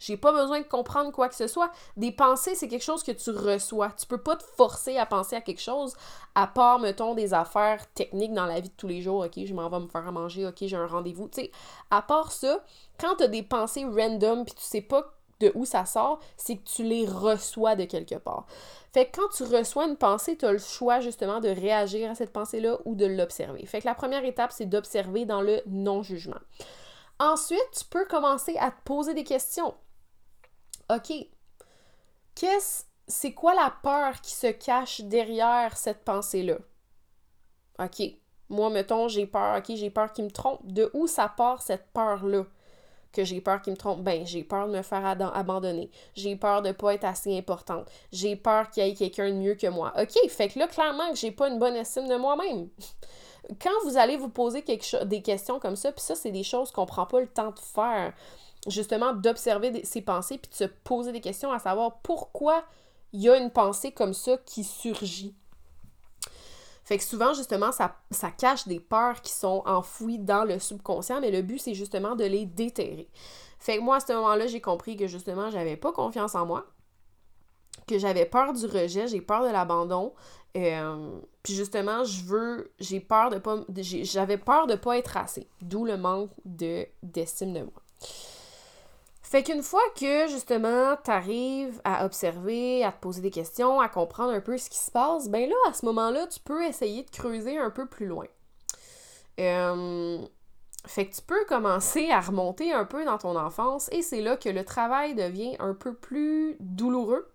J'ai pas besoin de comprendre quoi que ce soit. Des pensées, c'est quelque chose que tu reçois. Tu peux pas te forcer à penser à quelque chose, à part, mettons, des affaires techniques dans la vie de tous les jours. OK, je m'en vais me faire à manger. OK, j'ai un rendez-vous. Tu sais, à part ça, quand tu as des pensées random puis tu sais pas de où ça sort, c'est que tu les reçois de quelque part. Fait que quand tu reçois une pensée, tu as le choix justement de réagir à cette pensée-là ou de l'observer. Fait que la première étape, c'est d'observer dans le non-jugement. Ensuite, tu peux commencer à te poser des questions. OK, qu'est-ce, c'est quoi la peur qui se cache derrière cette pensée-là? OK, moi, mettons, j'ai peur, OK, j'ai peur qu'il me trompe. De où ça part cette peur-là? Que j'ai peur qu'il me trompe? Ben, j'ai peur de me faire abandonner. J'ai peur de ne pas être assez importante. J'ai peur qu'il y ait quelqu'un de mieux que moi. OK, fait que là, clairement, que j'ai pas une bonne estime de moi-même. Quand vous allez vous poser quelque des questions comme ça, puis ça, c'est des choses qu'on prend pas le temps de faire justement d'observer ses pensées puis de se poser des questions à savoir pourquoi il y a une pensée comme ça qui surgit. Fait que souvent, justement, ça, ça cache des peurs qui sont enfouies dans le subconscient, mais le but, c'est justement de les déterrer. Fait que moi, à ce moment-là, j'ai compris que justement, j'avais pas confiance en moi, que j'avais peur du rejet, j'ai peur de l'abandon. Euh, puis justement, je veux, j'ai peur de pas, j'avais peur de pas être assez, d'où le manque de d'estime de moi. Fait qu'une fois que justement t'arrives à observer, à te poser des questions, à comprendre un peu ce qui se passe, ben là, à ce moment-là, tu peux essayer de creuser un peu plus loin. Euh, fait que tu peux commencer à remonter un peu dans ton enfance et c'est là que le travail devient un peu plus douloureux.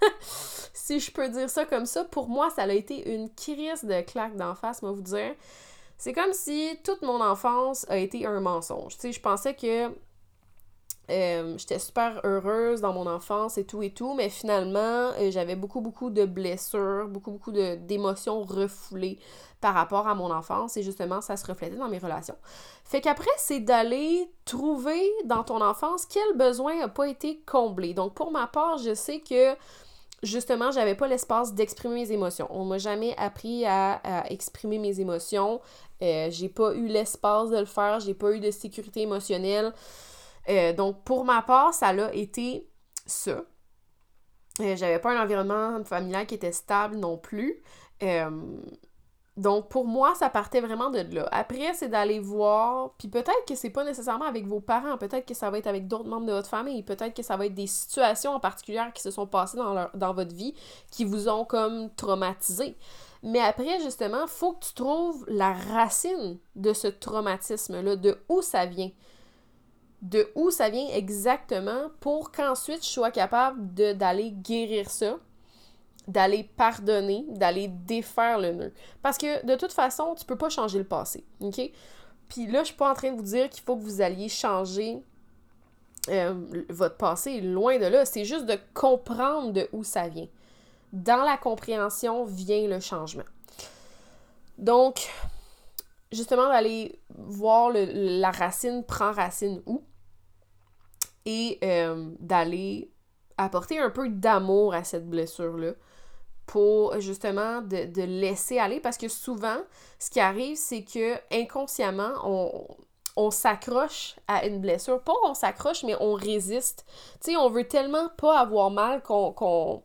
si je peux dire ça comme ça, pour moi, ça a été une crise de claque d'en face, moi vous dire. C'est comme si toute mon enfance a été un mensonge. Tu sais, je pensais que euh, j'étais super heureuse dans mon enfance et tout et tout, mais finalement, euh, j'avais beaucoup, beaucoup de blessures, beaucoup, beaucoup d'émotions refoulées par rapport à mon enfance et justement, ça se reflétait dans mes relations. Fait qu'après, c'est d'aller trouver dans ton enfance quel besoin n'a pas été comblé. Donc, pour ma part, je sais que justement, j'avais pas l'espace d'exprimer mes émotions. On m'a jamais appris à, exprimer mes émotions. Euh, j'ai pas eu l'espace de le faire, j'ai pas eu de sécurité émotionnelle. Euh, donc, pour ma part, ça a été ça. Euh, j'avais pas un environnement familial qui était stable non plus. Euh, donc, pour moi, ça partait vraiment de là. Après, c'est d'aller voir, puis peut-être que c'est pas nécessairement avec vos parents, peut-être que ça va être avec d'autres membres de votre famille, peut-être que ça va être des situations en particulier qui se sont passées dans, dans votre vie qui vous ont comme traumatisé. Mais après, justement, faut que tu trouves la racine de ce traumatisme-là, de où ça vient de où ça vient exactement pour qu'ensuite je sois capable d'aller guérir ça, d'aller pardonner, d'aller défaire le nœud. Parce que de toute façon, tu peux pas changer le passé, OK? Puis là, je suis pas en train de vous dire qu'il faut que vous alliez changer euh, votre passé, loin de là. C'est juste de comprendre de où ça vient. Dans la compréhension vient le changement. Donc, justement, d'aller voir la racine prend racine où? Et euh, d'aller apporter un peu d'amour à cette blessure-là pour justement de, laisser aller. Parce que souvent ce qui arrive c'est que inconsciemment on, on s'accroche à une blessure. Pas on s'accroche mais on résiste. Tu sais on veut tellement pas avoir mal qu'on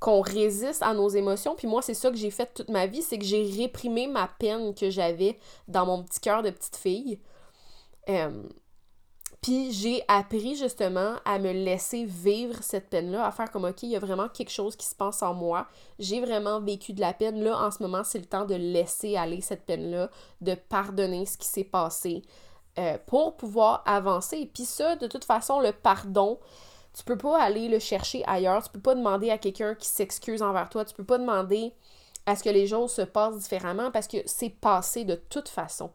qu'on résiste à nos émotions. Puis moi c'est ça que j'ai fait toute ma vie c'est que j'ai réprimé ma peine que j'avais dans mon petit cœur de petite fille. Euh, puis j'ai appris justement à me laisser vivre cette peine-là, à faire comme, OK, il y a vraiment quelque chose qui se passe en moi. J'ai vraiment vécu de la peine. Là, en ce moment, c'est le temps de laisser aller cette peine-là, de pardonner ce qui s'est passé euh, pour pouvoir avancer. Puis ça, de toute façon, le pardon, tu peux pas aller le chercher ailleurs. Tu peux pas demander à quelqu'un qui s'excuse envers toi. Tu peux pas demander à ce que les choses se passent différemment parce que c'est passé de toute façon.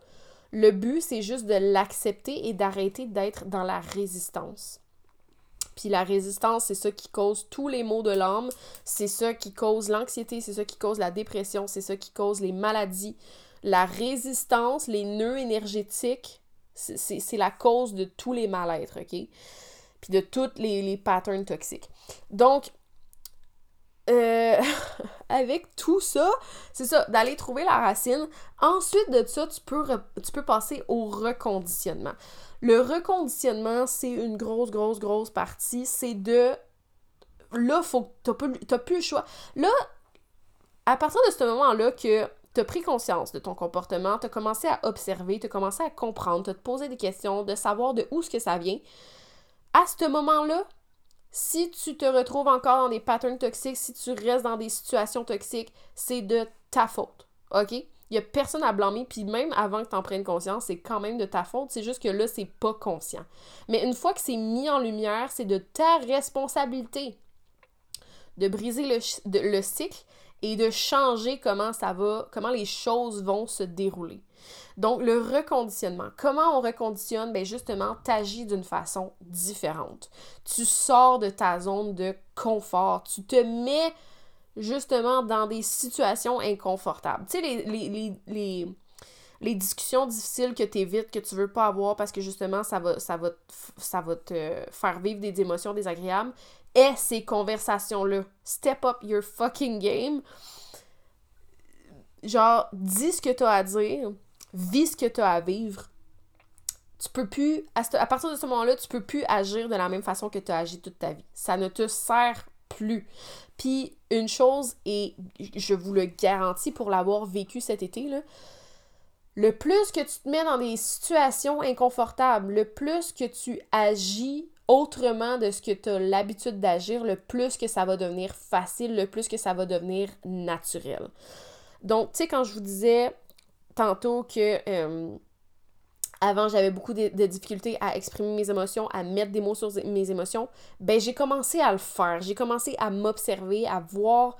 Le but, c'est juste de l'accepter et d'arrêter d'être dans la résistance. Puis la résistance, c'est ça qui cause tous les maux de l'âme, c'est ça qui cause l'anxiété, c'est ça qui cause la dépression, c'est ça qui cause les maladies. La résistance, les nœuds énergétiques, c'est la cause de tous les mal-être, OK? Puis de tous les, les patterns toxiques. Donc, euh, avec tout ça, c'est ça, d'aller trouver la racine. Ensuite de ça, tu peux, tu peux passer au reconditionnement. Le reconditionnement, c'est une grosse, grosse, grosse partie. C'est de. Là, faut t'as plus, plus le choix. Là, à partir de ce moment-là que tu as pris conscience de ton comportement, tu as commencé à observer, tu as commencé à comprendre, tu te poser des questions, de savoir de où ce que ça vient. À ce moment-là, si tu te retrouves encore dans des patterns toxiques, si tu restes dans des situations toxiques, c'est de ta faute. OK? Il n'y a personne à blâmer, puis même avant que tu en prennes conscience, c'est quand même de ta faute. C'est juste que là, c'est pas conscient. Mais une fois que c'est mis en lumière, c'est de ta responsabilité de briser le, le cycle et de changer comment ça va, comment les choses vont se dérouler. Donc, le reconditionnement. Comment on reconditionne? Ben justement, agis d'une façon différente. Tu sors de ta zone de confort. Tu te mets justement dans des situations inconfortables. Tu sais, les, discussions difficiles que tu évites, que tu veux pas avoir parce que justement, ça va te faire vivre des émotions désagréables. Et ces conversations-là. Step up your fucking game. Genre, dis ce que tu as à dire vis ce que tu as à vivre, tu peux plus, à, partir de ce moment-là, tu peux plus agir de la même façon que tu as agi toute ta vie. Ça ne te sert plus. Puis une chose, et je vous le garantis pour l'avoir vécu cet été, le plus que tu te mets dans des situations inconfortables, le plus que tu agis autrement de ce que tu as l'habitude d'agir, le plus que ça va devenir facile, le plus que ça va devenir naturel. Donc, tu sais, quand je vous disais, tantôt que euh, avant j'avais beaucoup de, difficultés à exprimer mes émotions, à mettre des mots sur mes émotions, ben j'ai commencé à le faire. J'ai commencé à m'observer, à voir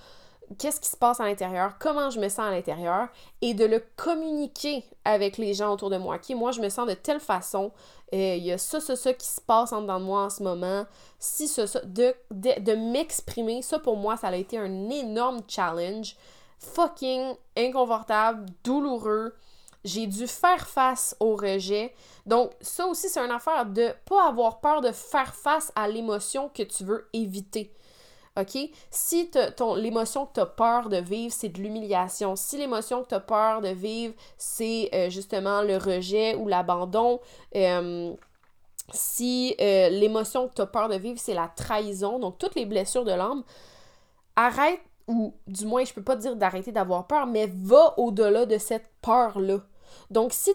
qu'est-ce qui se passe à l'intérieur, comment je me sens à l'intérieur et de le communiquer avec les gens autour de moi. Moi je me sens de telle façon, euh, il y a ça, ça, ça qui se passe en dedans de moi en ce moment, si ça, ça, de, de, de m'exprimer, ça pour moi ça a été un énorme challenge fucking inconfortable, douloureux. J'ai dû faire face au rejet. Donc, ça aussi, c'est une affaire de pas avoir peur de faire face à l'émotion que tu veux éviter. OK? Si l'émotion que tu as peur de vivre, c'est de l'humiliation, si l'émotion que tu as peur de vivre, c'est euh, justement le rejet ou l'abandon, euh, si euh, l'émotion que tu as peur de vivre, c'est la trahison, donc toutes les blessures de l'âme, arrête ou du moins, je peux pas dire d'arrêter d'avoir peur, mais va au-delà de cette peur-là. Donc, si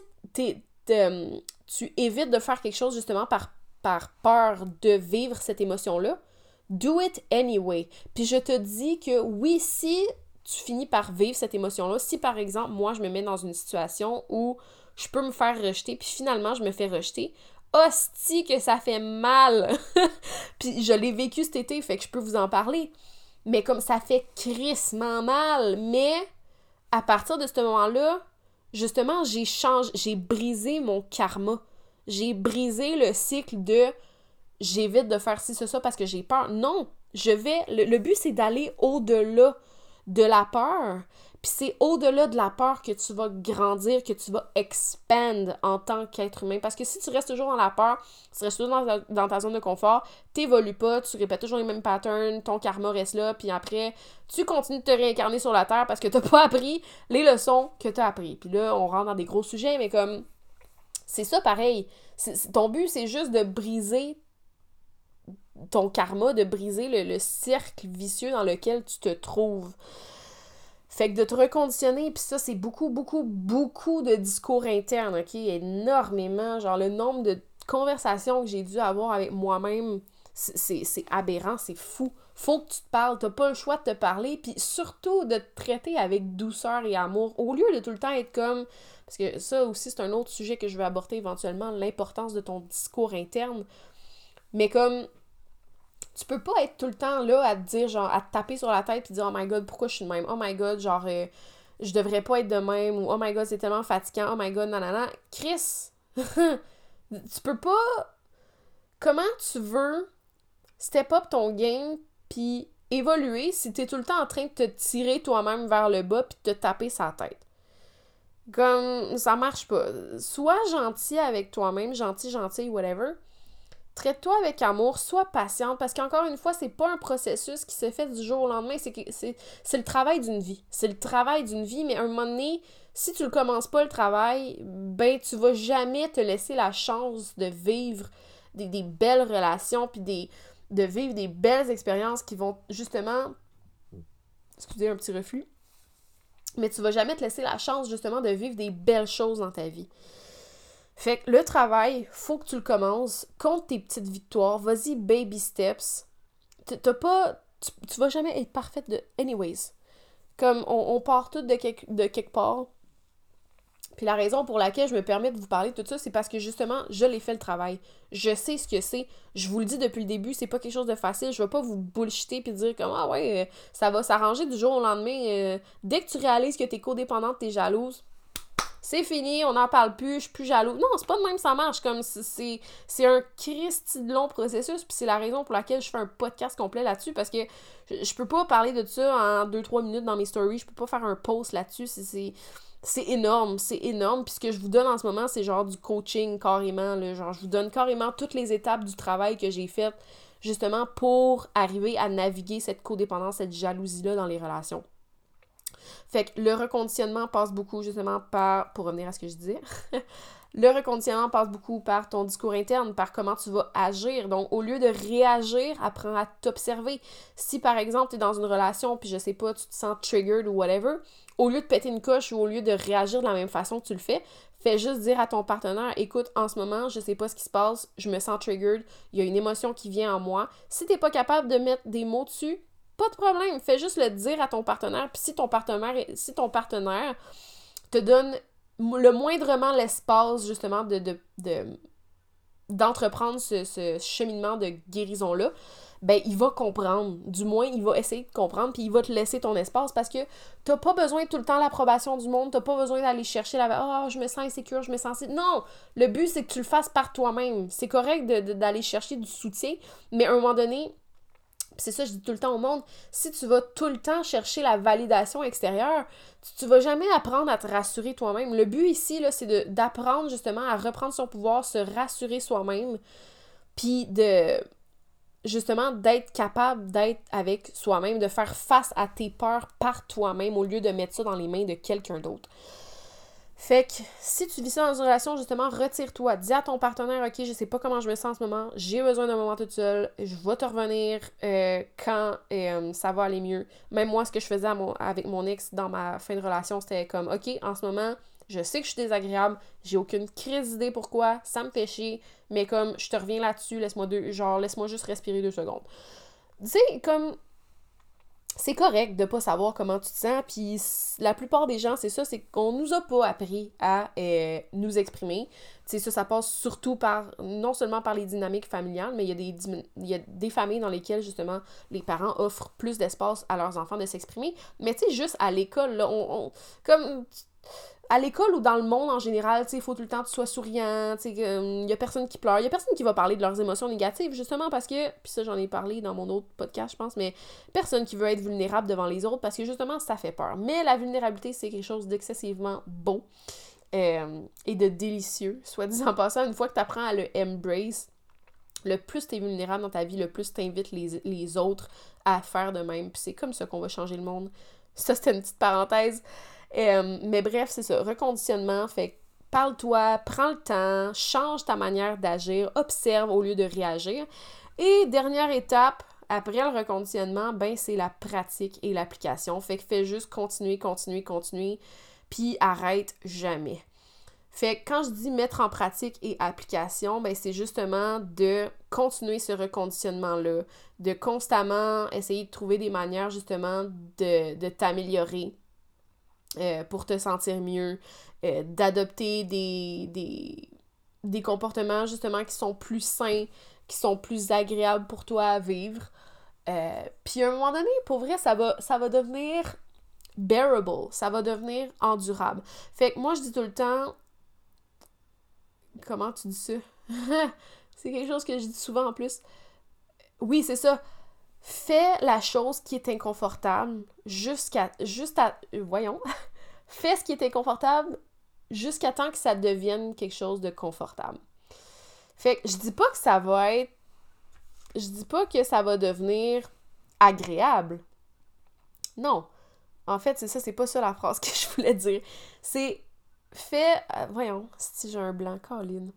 euh, tu évites de faire quelque chose justement par, par peur de vivre cette émotion-là, do it anyway. Puis je te dis que oui, si tu finis par vivre cette émotion-là, si par exemple, moi, je me mets dans une situation où je peux me faire rejeter, puis finalement, je me fais rejeter, hostie que ça fait mal! puis je l'ai vécu cet été, fait que je peux vous en parler mais comme ça fait crissement mal. Mais à partir de ce moment-là, justement, j'ai changé, j'ai brisé mon karma. J'ai brisé le cycle de j'évite de faire ci, ce, ça parce que j'ai peur. Non, je vais. le but, c'est d'aller au-delà de la peur. Puis c'est au-delà de la peur que tu vas grandir, que tu vas expand en tant qu'être humain. Parce que si tu restes toujours dans la peur, tu restes toujours dans, ta zone de confort, t'évolues pas, tu répètes toujours les mêmes patterns, ton karma reste là, puis après, tu continues de te réincarner sur la Terre parce que t'as pas appris les leçons que t'as appris. Puis là, on rentre dans des gros sujets, mais comme... C'est ça pareil. ton but, c'est juste de briser ton karma, de briser le, le cercle vicieux dans lequel tu te trouves. Fait que de te reconditionner, puis ça, c'est beaucoup, beaucoup, beaucoup de discours internes, OK? Énormément. Genre, le nombre de conversations que j'ai dû avoir avec moi-même, c'est aberrant, c'est fou. Faut que tu te parles, t'as pas le choix de te parler, puis surtout de te traiter avec douceur et amour, au lieu de tout le temps être comme... Parce que ça aussi, c'est un autre sujet que je vais aborder éventuellement, l'importance de ton discours interne. Mais comme tu peux pas être tout le temps là à te dire, genre, à te taper sur la tête et dire, oh my god, pourquoi je suis de même? Oh my god, genre, euh, je devrais pas être de même, ou oh my god, c'est tellement fatigant, oh my god, nanana. Chris, tu peux pas. Comment tu veux step up ton game, puis évoluer si t'es tout le temps en train de te tirer toi-même vers le bas puis de te taper sa tête? Comme ça marche pas. Sois gentil avec toi-même, gentil, gentil, whatever. Traite-toi avec amour, sois patiente, parce qu'encore une fois, c'est pas un processus qui se fait du jour au lendemain, c'est, le travail d'une vie. C'est le travail d'une vie, mais à un moment donné, si tu le commences pas le travail, ben tu vas jamais te laisser la chance de vivre des, belles relations, puis de vivre des belles expériences qui vont justement. Excusez un petit reflux. Mais tu vas jamais te laisser la chance justement de vivre des belles choses dans ta vie. Fait que le travail, faut que tu le commences. Compte tes petites victoires. Vas-y, baby steps. T'as pas. Tu, vas jamais être parfaite de. Anyways. Comme on, part tout de, de quelque part. Puis la raison pour laquelle je me permets de vous parler de tout ça, c'est parce que justement, je l'ai fait le travail. Je sais ce que c'est. Je vous le dis depuis le début, c'est pas quelque chose de facile. Je vais pas vous bullshiter puis dire comme Ah ouais, euh, ça va s'arranger du jour au lendemain. Euh, dès que tu réalises que t'es codépendante, t'es jalouse, c'est fini, on n'en parle plus, je suis plus jaloux. Non, c'est pas de même ça marche. Comme c'est, un Christi de long processus, puis c'est la raison pour laquelle je fais un podcast complet là-dessus, parce que je, peux pas parler de ça en 2-3 minutes dans mes stories, je peux pas faire un post là-dessus. C'est, c'est énorme, c'est énorme. Puis ce que je vous donne en ce moment, c'est genre du coaching carrément. Genre, je vous donne carrément toutes les étapes du travail que j'ai fait justement pour arriver à naviguer cette codépendance, cette jalousie-là dans les relations. Fait que le reconditionnement passe beaucoup justement par, pour revenir à ce que je disais, le reconditionnement passe beaucoup par ton discours interne, par comment tu vas agir. Donc, au lieu de réagir, apprends à t'observer. Si par exemple, tu es dans une relation, puis je sais pas, tu te sens triggered ou whatever, au lieu de péter une coche ou au lieu de réagir de la même façon que tu le fais, fais juste dire à ton partenaire écoute, en ce moment, je sais pas ce qui se passe, je me sens triggered, il y a une émotion qui vient en moi. Si t'es pas capable de mettre des mots dessus, pas de problème, fais juste le dire à ton partenaire. Puis si ton partenaire, te donne le moindrement l'espace justement de, d'entreprendre ce, ce, cheminement de guérison-là, ben il va comprendre. Du moins, il va essayer de comprendre, puis il va te laisser ton espace parce que t'as pas besoin tout le temps l'approbation du monde, t'as pas besoin d'aller chercher la oh, je me sens insécure, je me sens Non! Le but, c'est que tu le fasses par toi-même. C'est correct d'aller chercher du soutien, mais à un moment donné, c'est ça, je dis tout le temps au monde, si tu vas tout le temps chercher la validation extérieure, tu, vas jamais apprendre à te rassurer toi-même. Le but ici, là, c'est d'apprendre justement à reprendre son pouvoir, se rassurer soi-même, puis de justement d'être capable d'être avec soi-même, de faire face à tes peurs par toi-même au lieu de mettre ça dans les mains de quelqu'un d'autre. Fait que si tu vis ça dans une relation, justement, retire-toi. Dis à ton partenaire, ok, je sais pas comment je me sens en ce moment, j'ai besoin d'un moment toute seule, je vais te revenir euh, quand euh, ça va aller mieux. Même moi, ce que je faisais avec mon ex dans ma fin de relation, c'était comme, ok, en ce moment, je sais que je suis désagréable, j'ai aucune crise d'idée pourquoi, ça me fait chier, mais comme je te reviens là-dessus, laisse-moi deux, genre, laisse-moi juste respirer deux secondes. Tu sais, comme c'est correct de pas savoir comment tu te sens, puis la plupart des gens, c'est ça, c'est qu'on nous a pas appris à euh, nous exprimer. Tu ça, ça passe surtout par, non seulement par les dynamiques familiales, mais il y, a des, y a des familles dans lesquelles, justement, les parents offrent plus d'espace à leurs enfants de s'exprimer. Mais tu sais, juste à l'école, là, on comme à l'école ou dans le monde en général, il faut tout le temps que tu sois souriant, il n'y a personne qui pleure, il y a personne qui va parler de leurs émotions négatives, justement parce que, puis ça j'en ai parlé dans mon autre podcast, je pense, mais personne qui veut être vulnérable devant les autres parce que justement ça fait peur. Mais la vulnérabilité, c'est quelque chose d'excessivement beau euh, et de délicieux, soit disant en passant, une fois que tu apprends à le embrace, le plus tu es vulnérable dans ta vie, le plus tu invites les, les autres à faire de même. Puis c'est comme ça qu'on va changer le monde. Ça, c'était une petite parenthèse. Euh, mais bref, c'est ça, reconditionnement, fait parle-toi, prends le temps, change ta manière d'agir, observe au lieu de réagir. Et dernière étape, après le reconditionnement, ben c'est la pratique et l'application. Fait que fais juste continuer, continuer, continuer, puis arrête jamais. Fait que quand je dis mettre en pratique et application, ben c'est justement de continuer ce reconditionnement-là, de constamment essayer de trouver des manières justement de, de t'améliorer, euh, pour te sentir mieux, euh, d'adopter des, des, comportements justement qui sont plus sains, qui sont plus agréables pour toi à vivre. Euh, puis à un moment donné, pour vrai, ça va, ça va devenir bearable, ça va devenir endurable. Fait que moi, je dis tout le temps... Comment tu dis ça? C'est quelque chose que je dis souvent en plus. oui, c'est ça. Fais la chose qui est inconfortable jusqu'à. Juste à. Voyons. Fais ce qui est inconfortable jusqu'à temps que ça devienne quelque chose de confortable. Fait que je dis pas que ça va être. Je dis pas que ça va devenir agréable. Non. En fait, c'est ça, c'est pas ça la phrase que je voulais dire. C'est fais. Euh, voyons, si j'ai un blanc, Colin.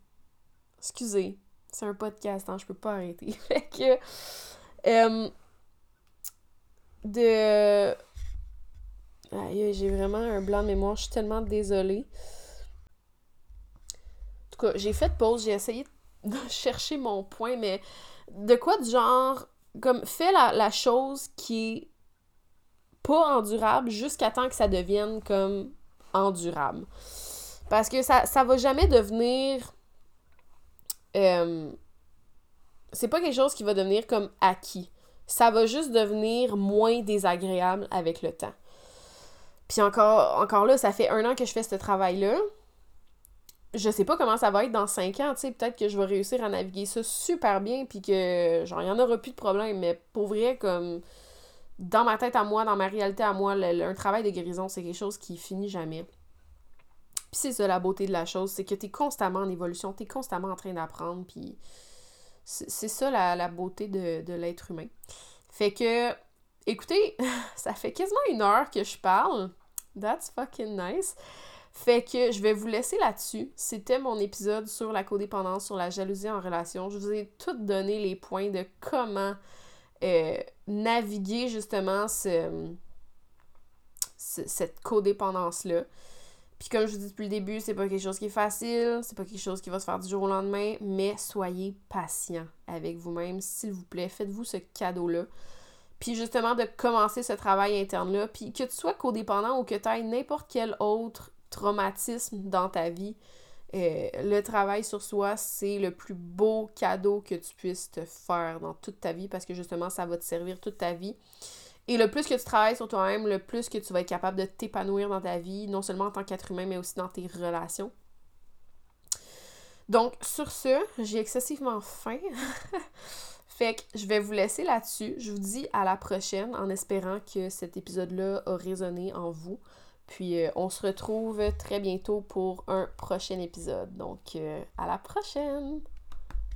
Excusez. C'est un podcast, hein, je peux pas arrêter. fait que. Euh, de. j'ai vraiment un blanc de mémoire, je suis tellement désolée. En tout cas, j'ai fait pause, j'ai essayé de chercher mon point, mais de quoi du genre, comme, fais la, la chose qui est pas endurable jusqu'à temps que ça devienne comme endurable. Parce que ça, ça va jamais devenir. Euh, c'est pas quelque chose qui va devenir comme acquis. Ça va juste devenir moins désagréable avec le temps. Puis encore, encore là, ça fait un an que je fais ce travail-là. Je sais pas comment ça va être dans cinq ans, tu sais, peut-être que je vais réussir à naviguer ça super bien, puis que, genre, il y en aura plus de problème, mais pour vrai, comme, dans ma tête à moi, dans ma réalité à moi, un travail de guérison, c'est quelque chose qui finit jamais. Puis c'est ça la beauté de la chose, c'est que tu es constamment en évolution, tu es constamment en train d'apprendre, puis c'est ça la, beauté de, l'être humain. Fait que, écoutez, ça fait quasiment une heure que je parle. That's fucking nice. Fait que je vais vous laisser là-dessus. C'était mon épisode sur la codépendance, sur la jalousie en relation. Je vous ai tout donné les points de comment euh, naviguer justement ce, cette codépendance-là. Puis comme je vous dis depuis le début, c'est pas quelque chose qui est facile, c'est pas quelque chose qui va se faire du jour au lendemain, mais soyez patient avec vous-même, s'il vous plaît, faites-vous ce cadeau-là. Puis justement de commencer ce travail interne-là, puis que tu sois codépendant ou que tu aies n'importe quel autre traumatisme dans ta vie, euh, le travail sur soi, c'est le plus beau cadeau que tu puisses te faire dans toute ta vie parce que justement, ça va te servir toute ta vie. Et le plus que tu travailles sur toi-même, le plus que tu vas être capable de t'épanouir dans ta vie, non seulement en tant qu'être humain, mais aussi dans tes relations. Donc, sur ce, j'ai excessivement faim. fait que je vais vous laisser là-dessus. Je vous dis à la prochaine en espérant que cet épisode-là a résonné en vous. Puis euh, on se retrouve très bientôt pour un prochain épisode. Donc, euh, à la prochaine!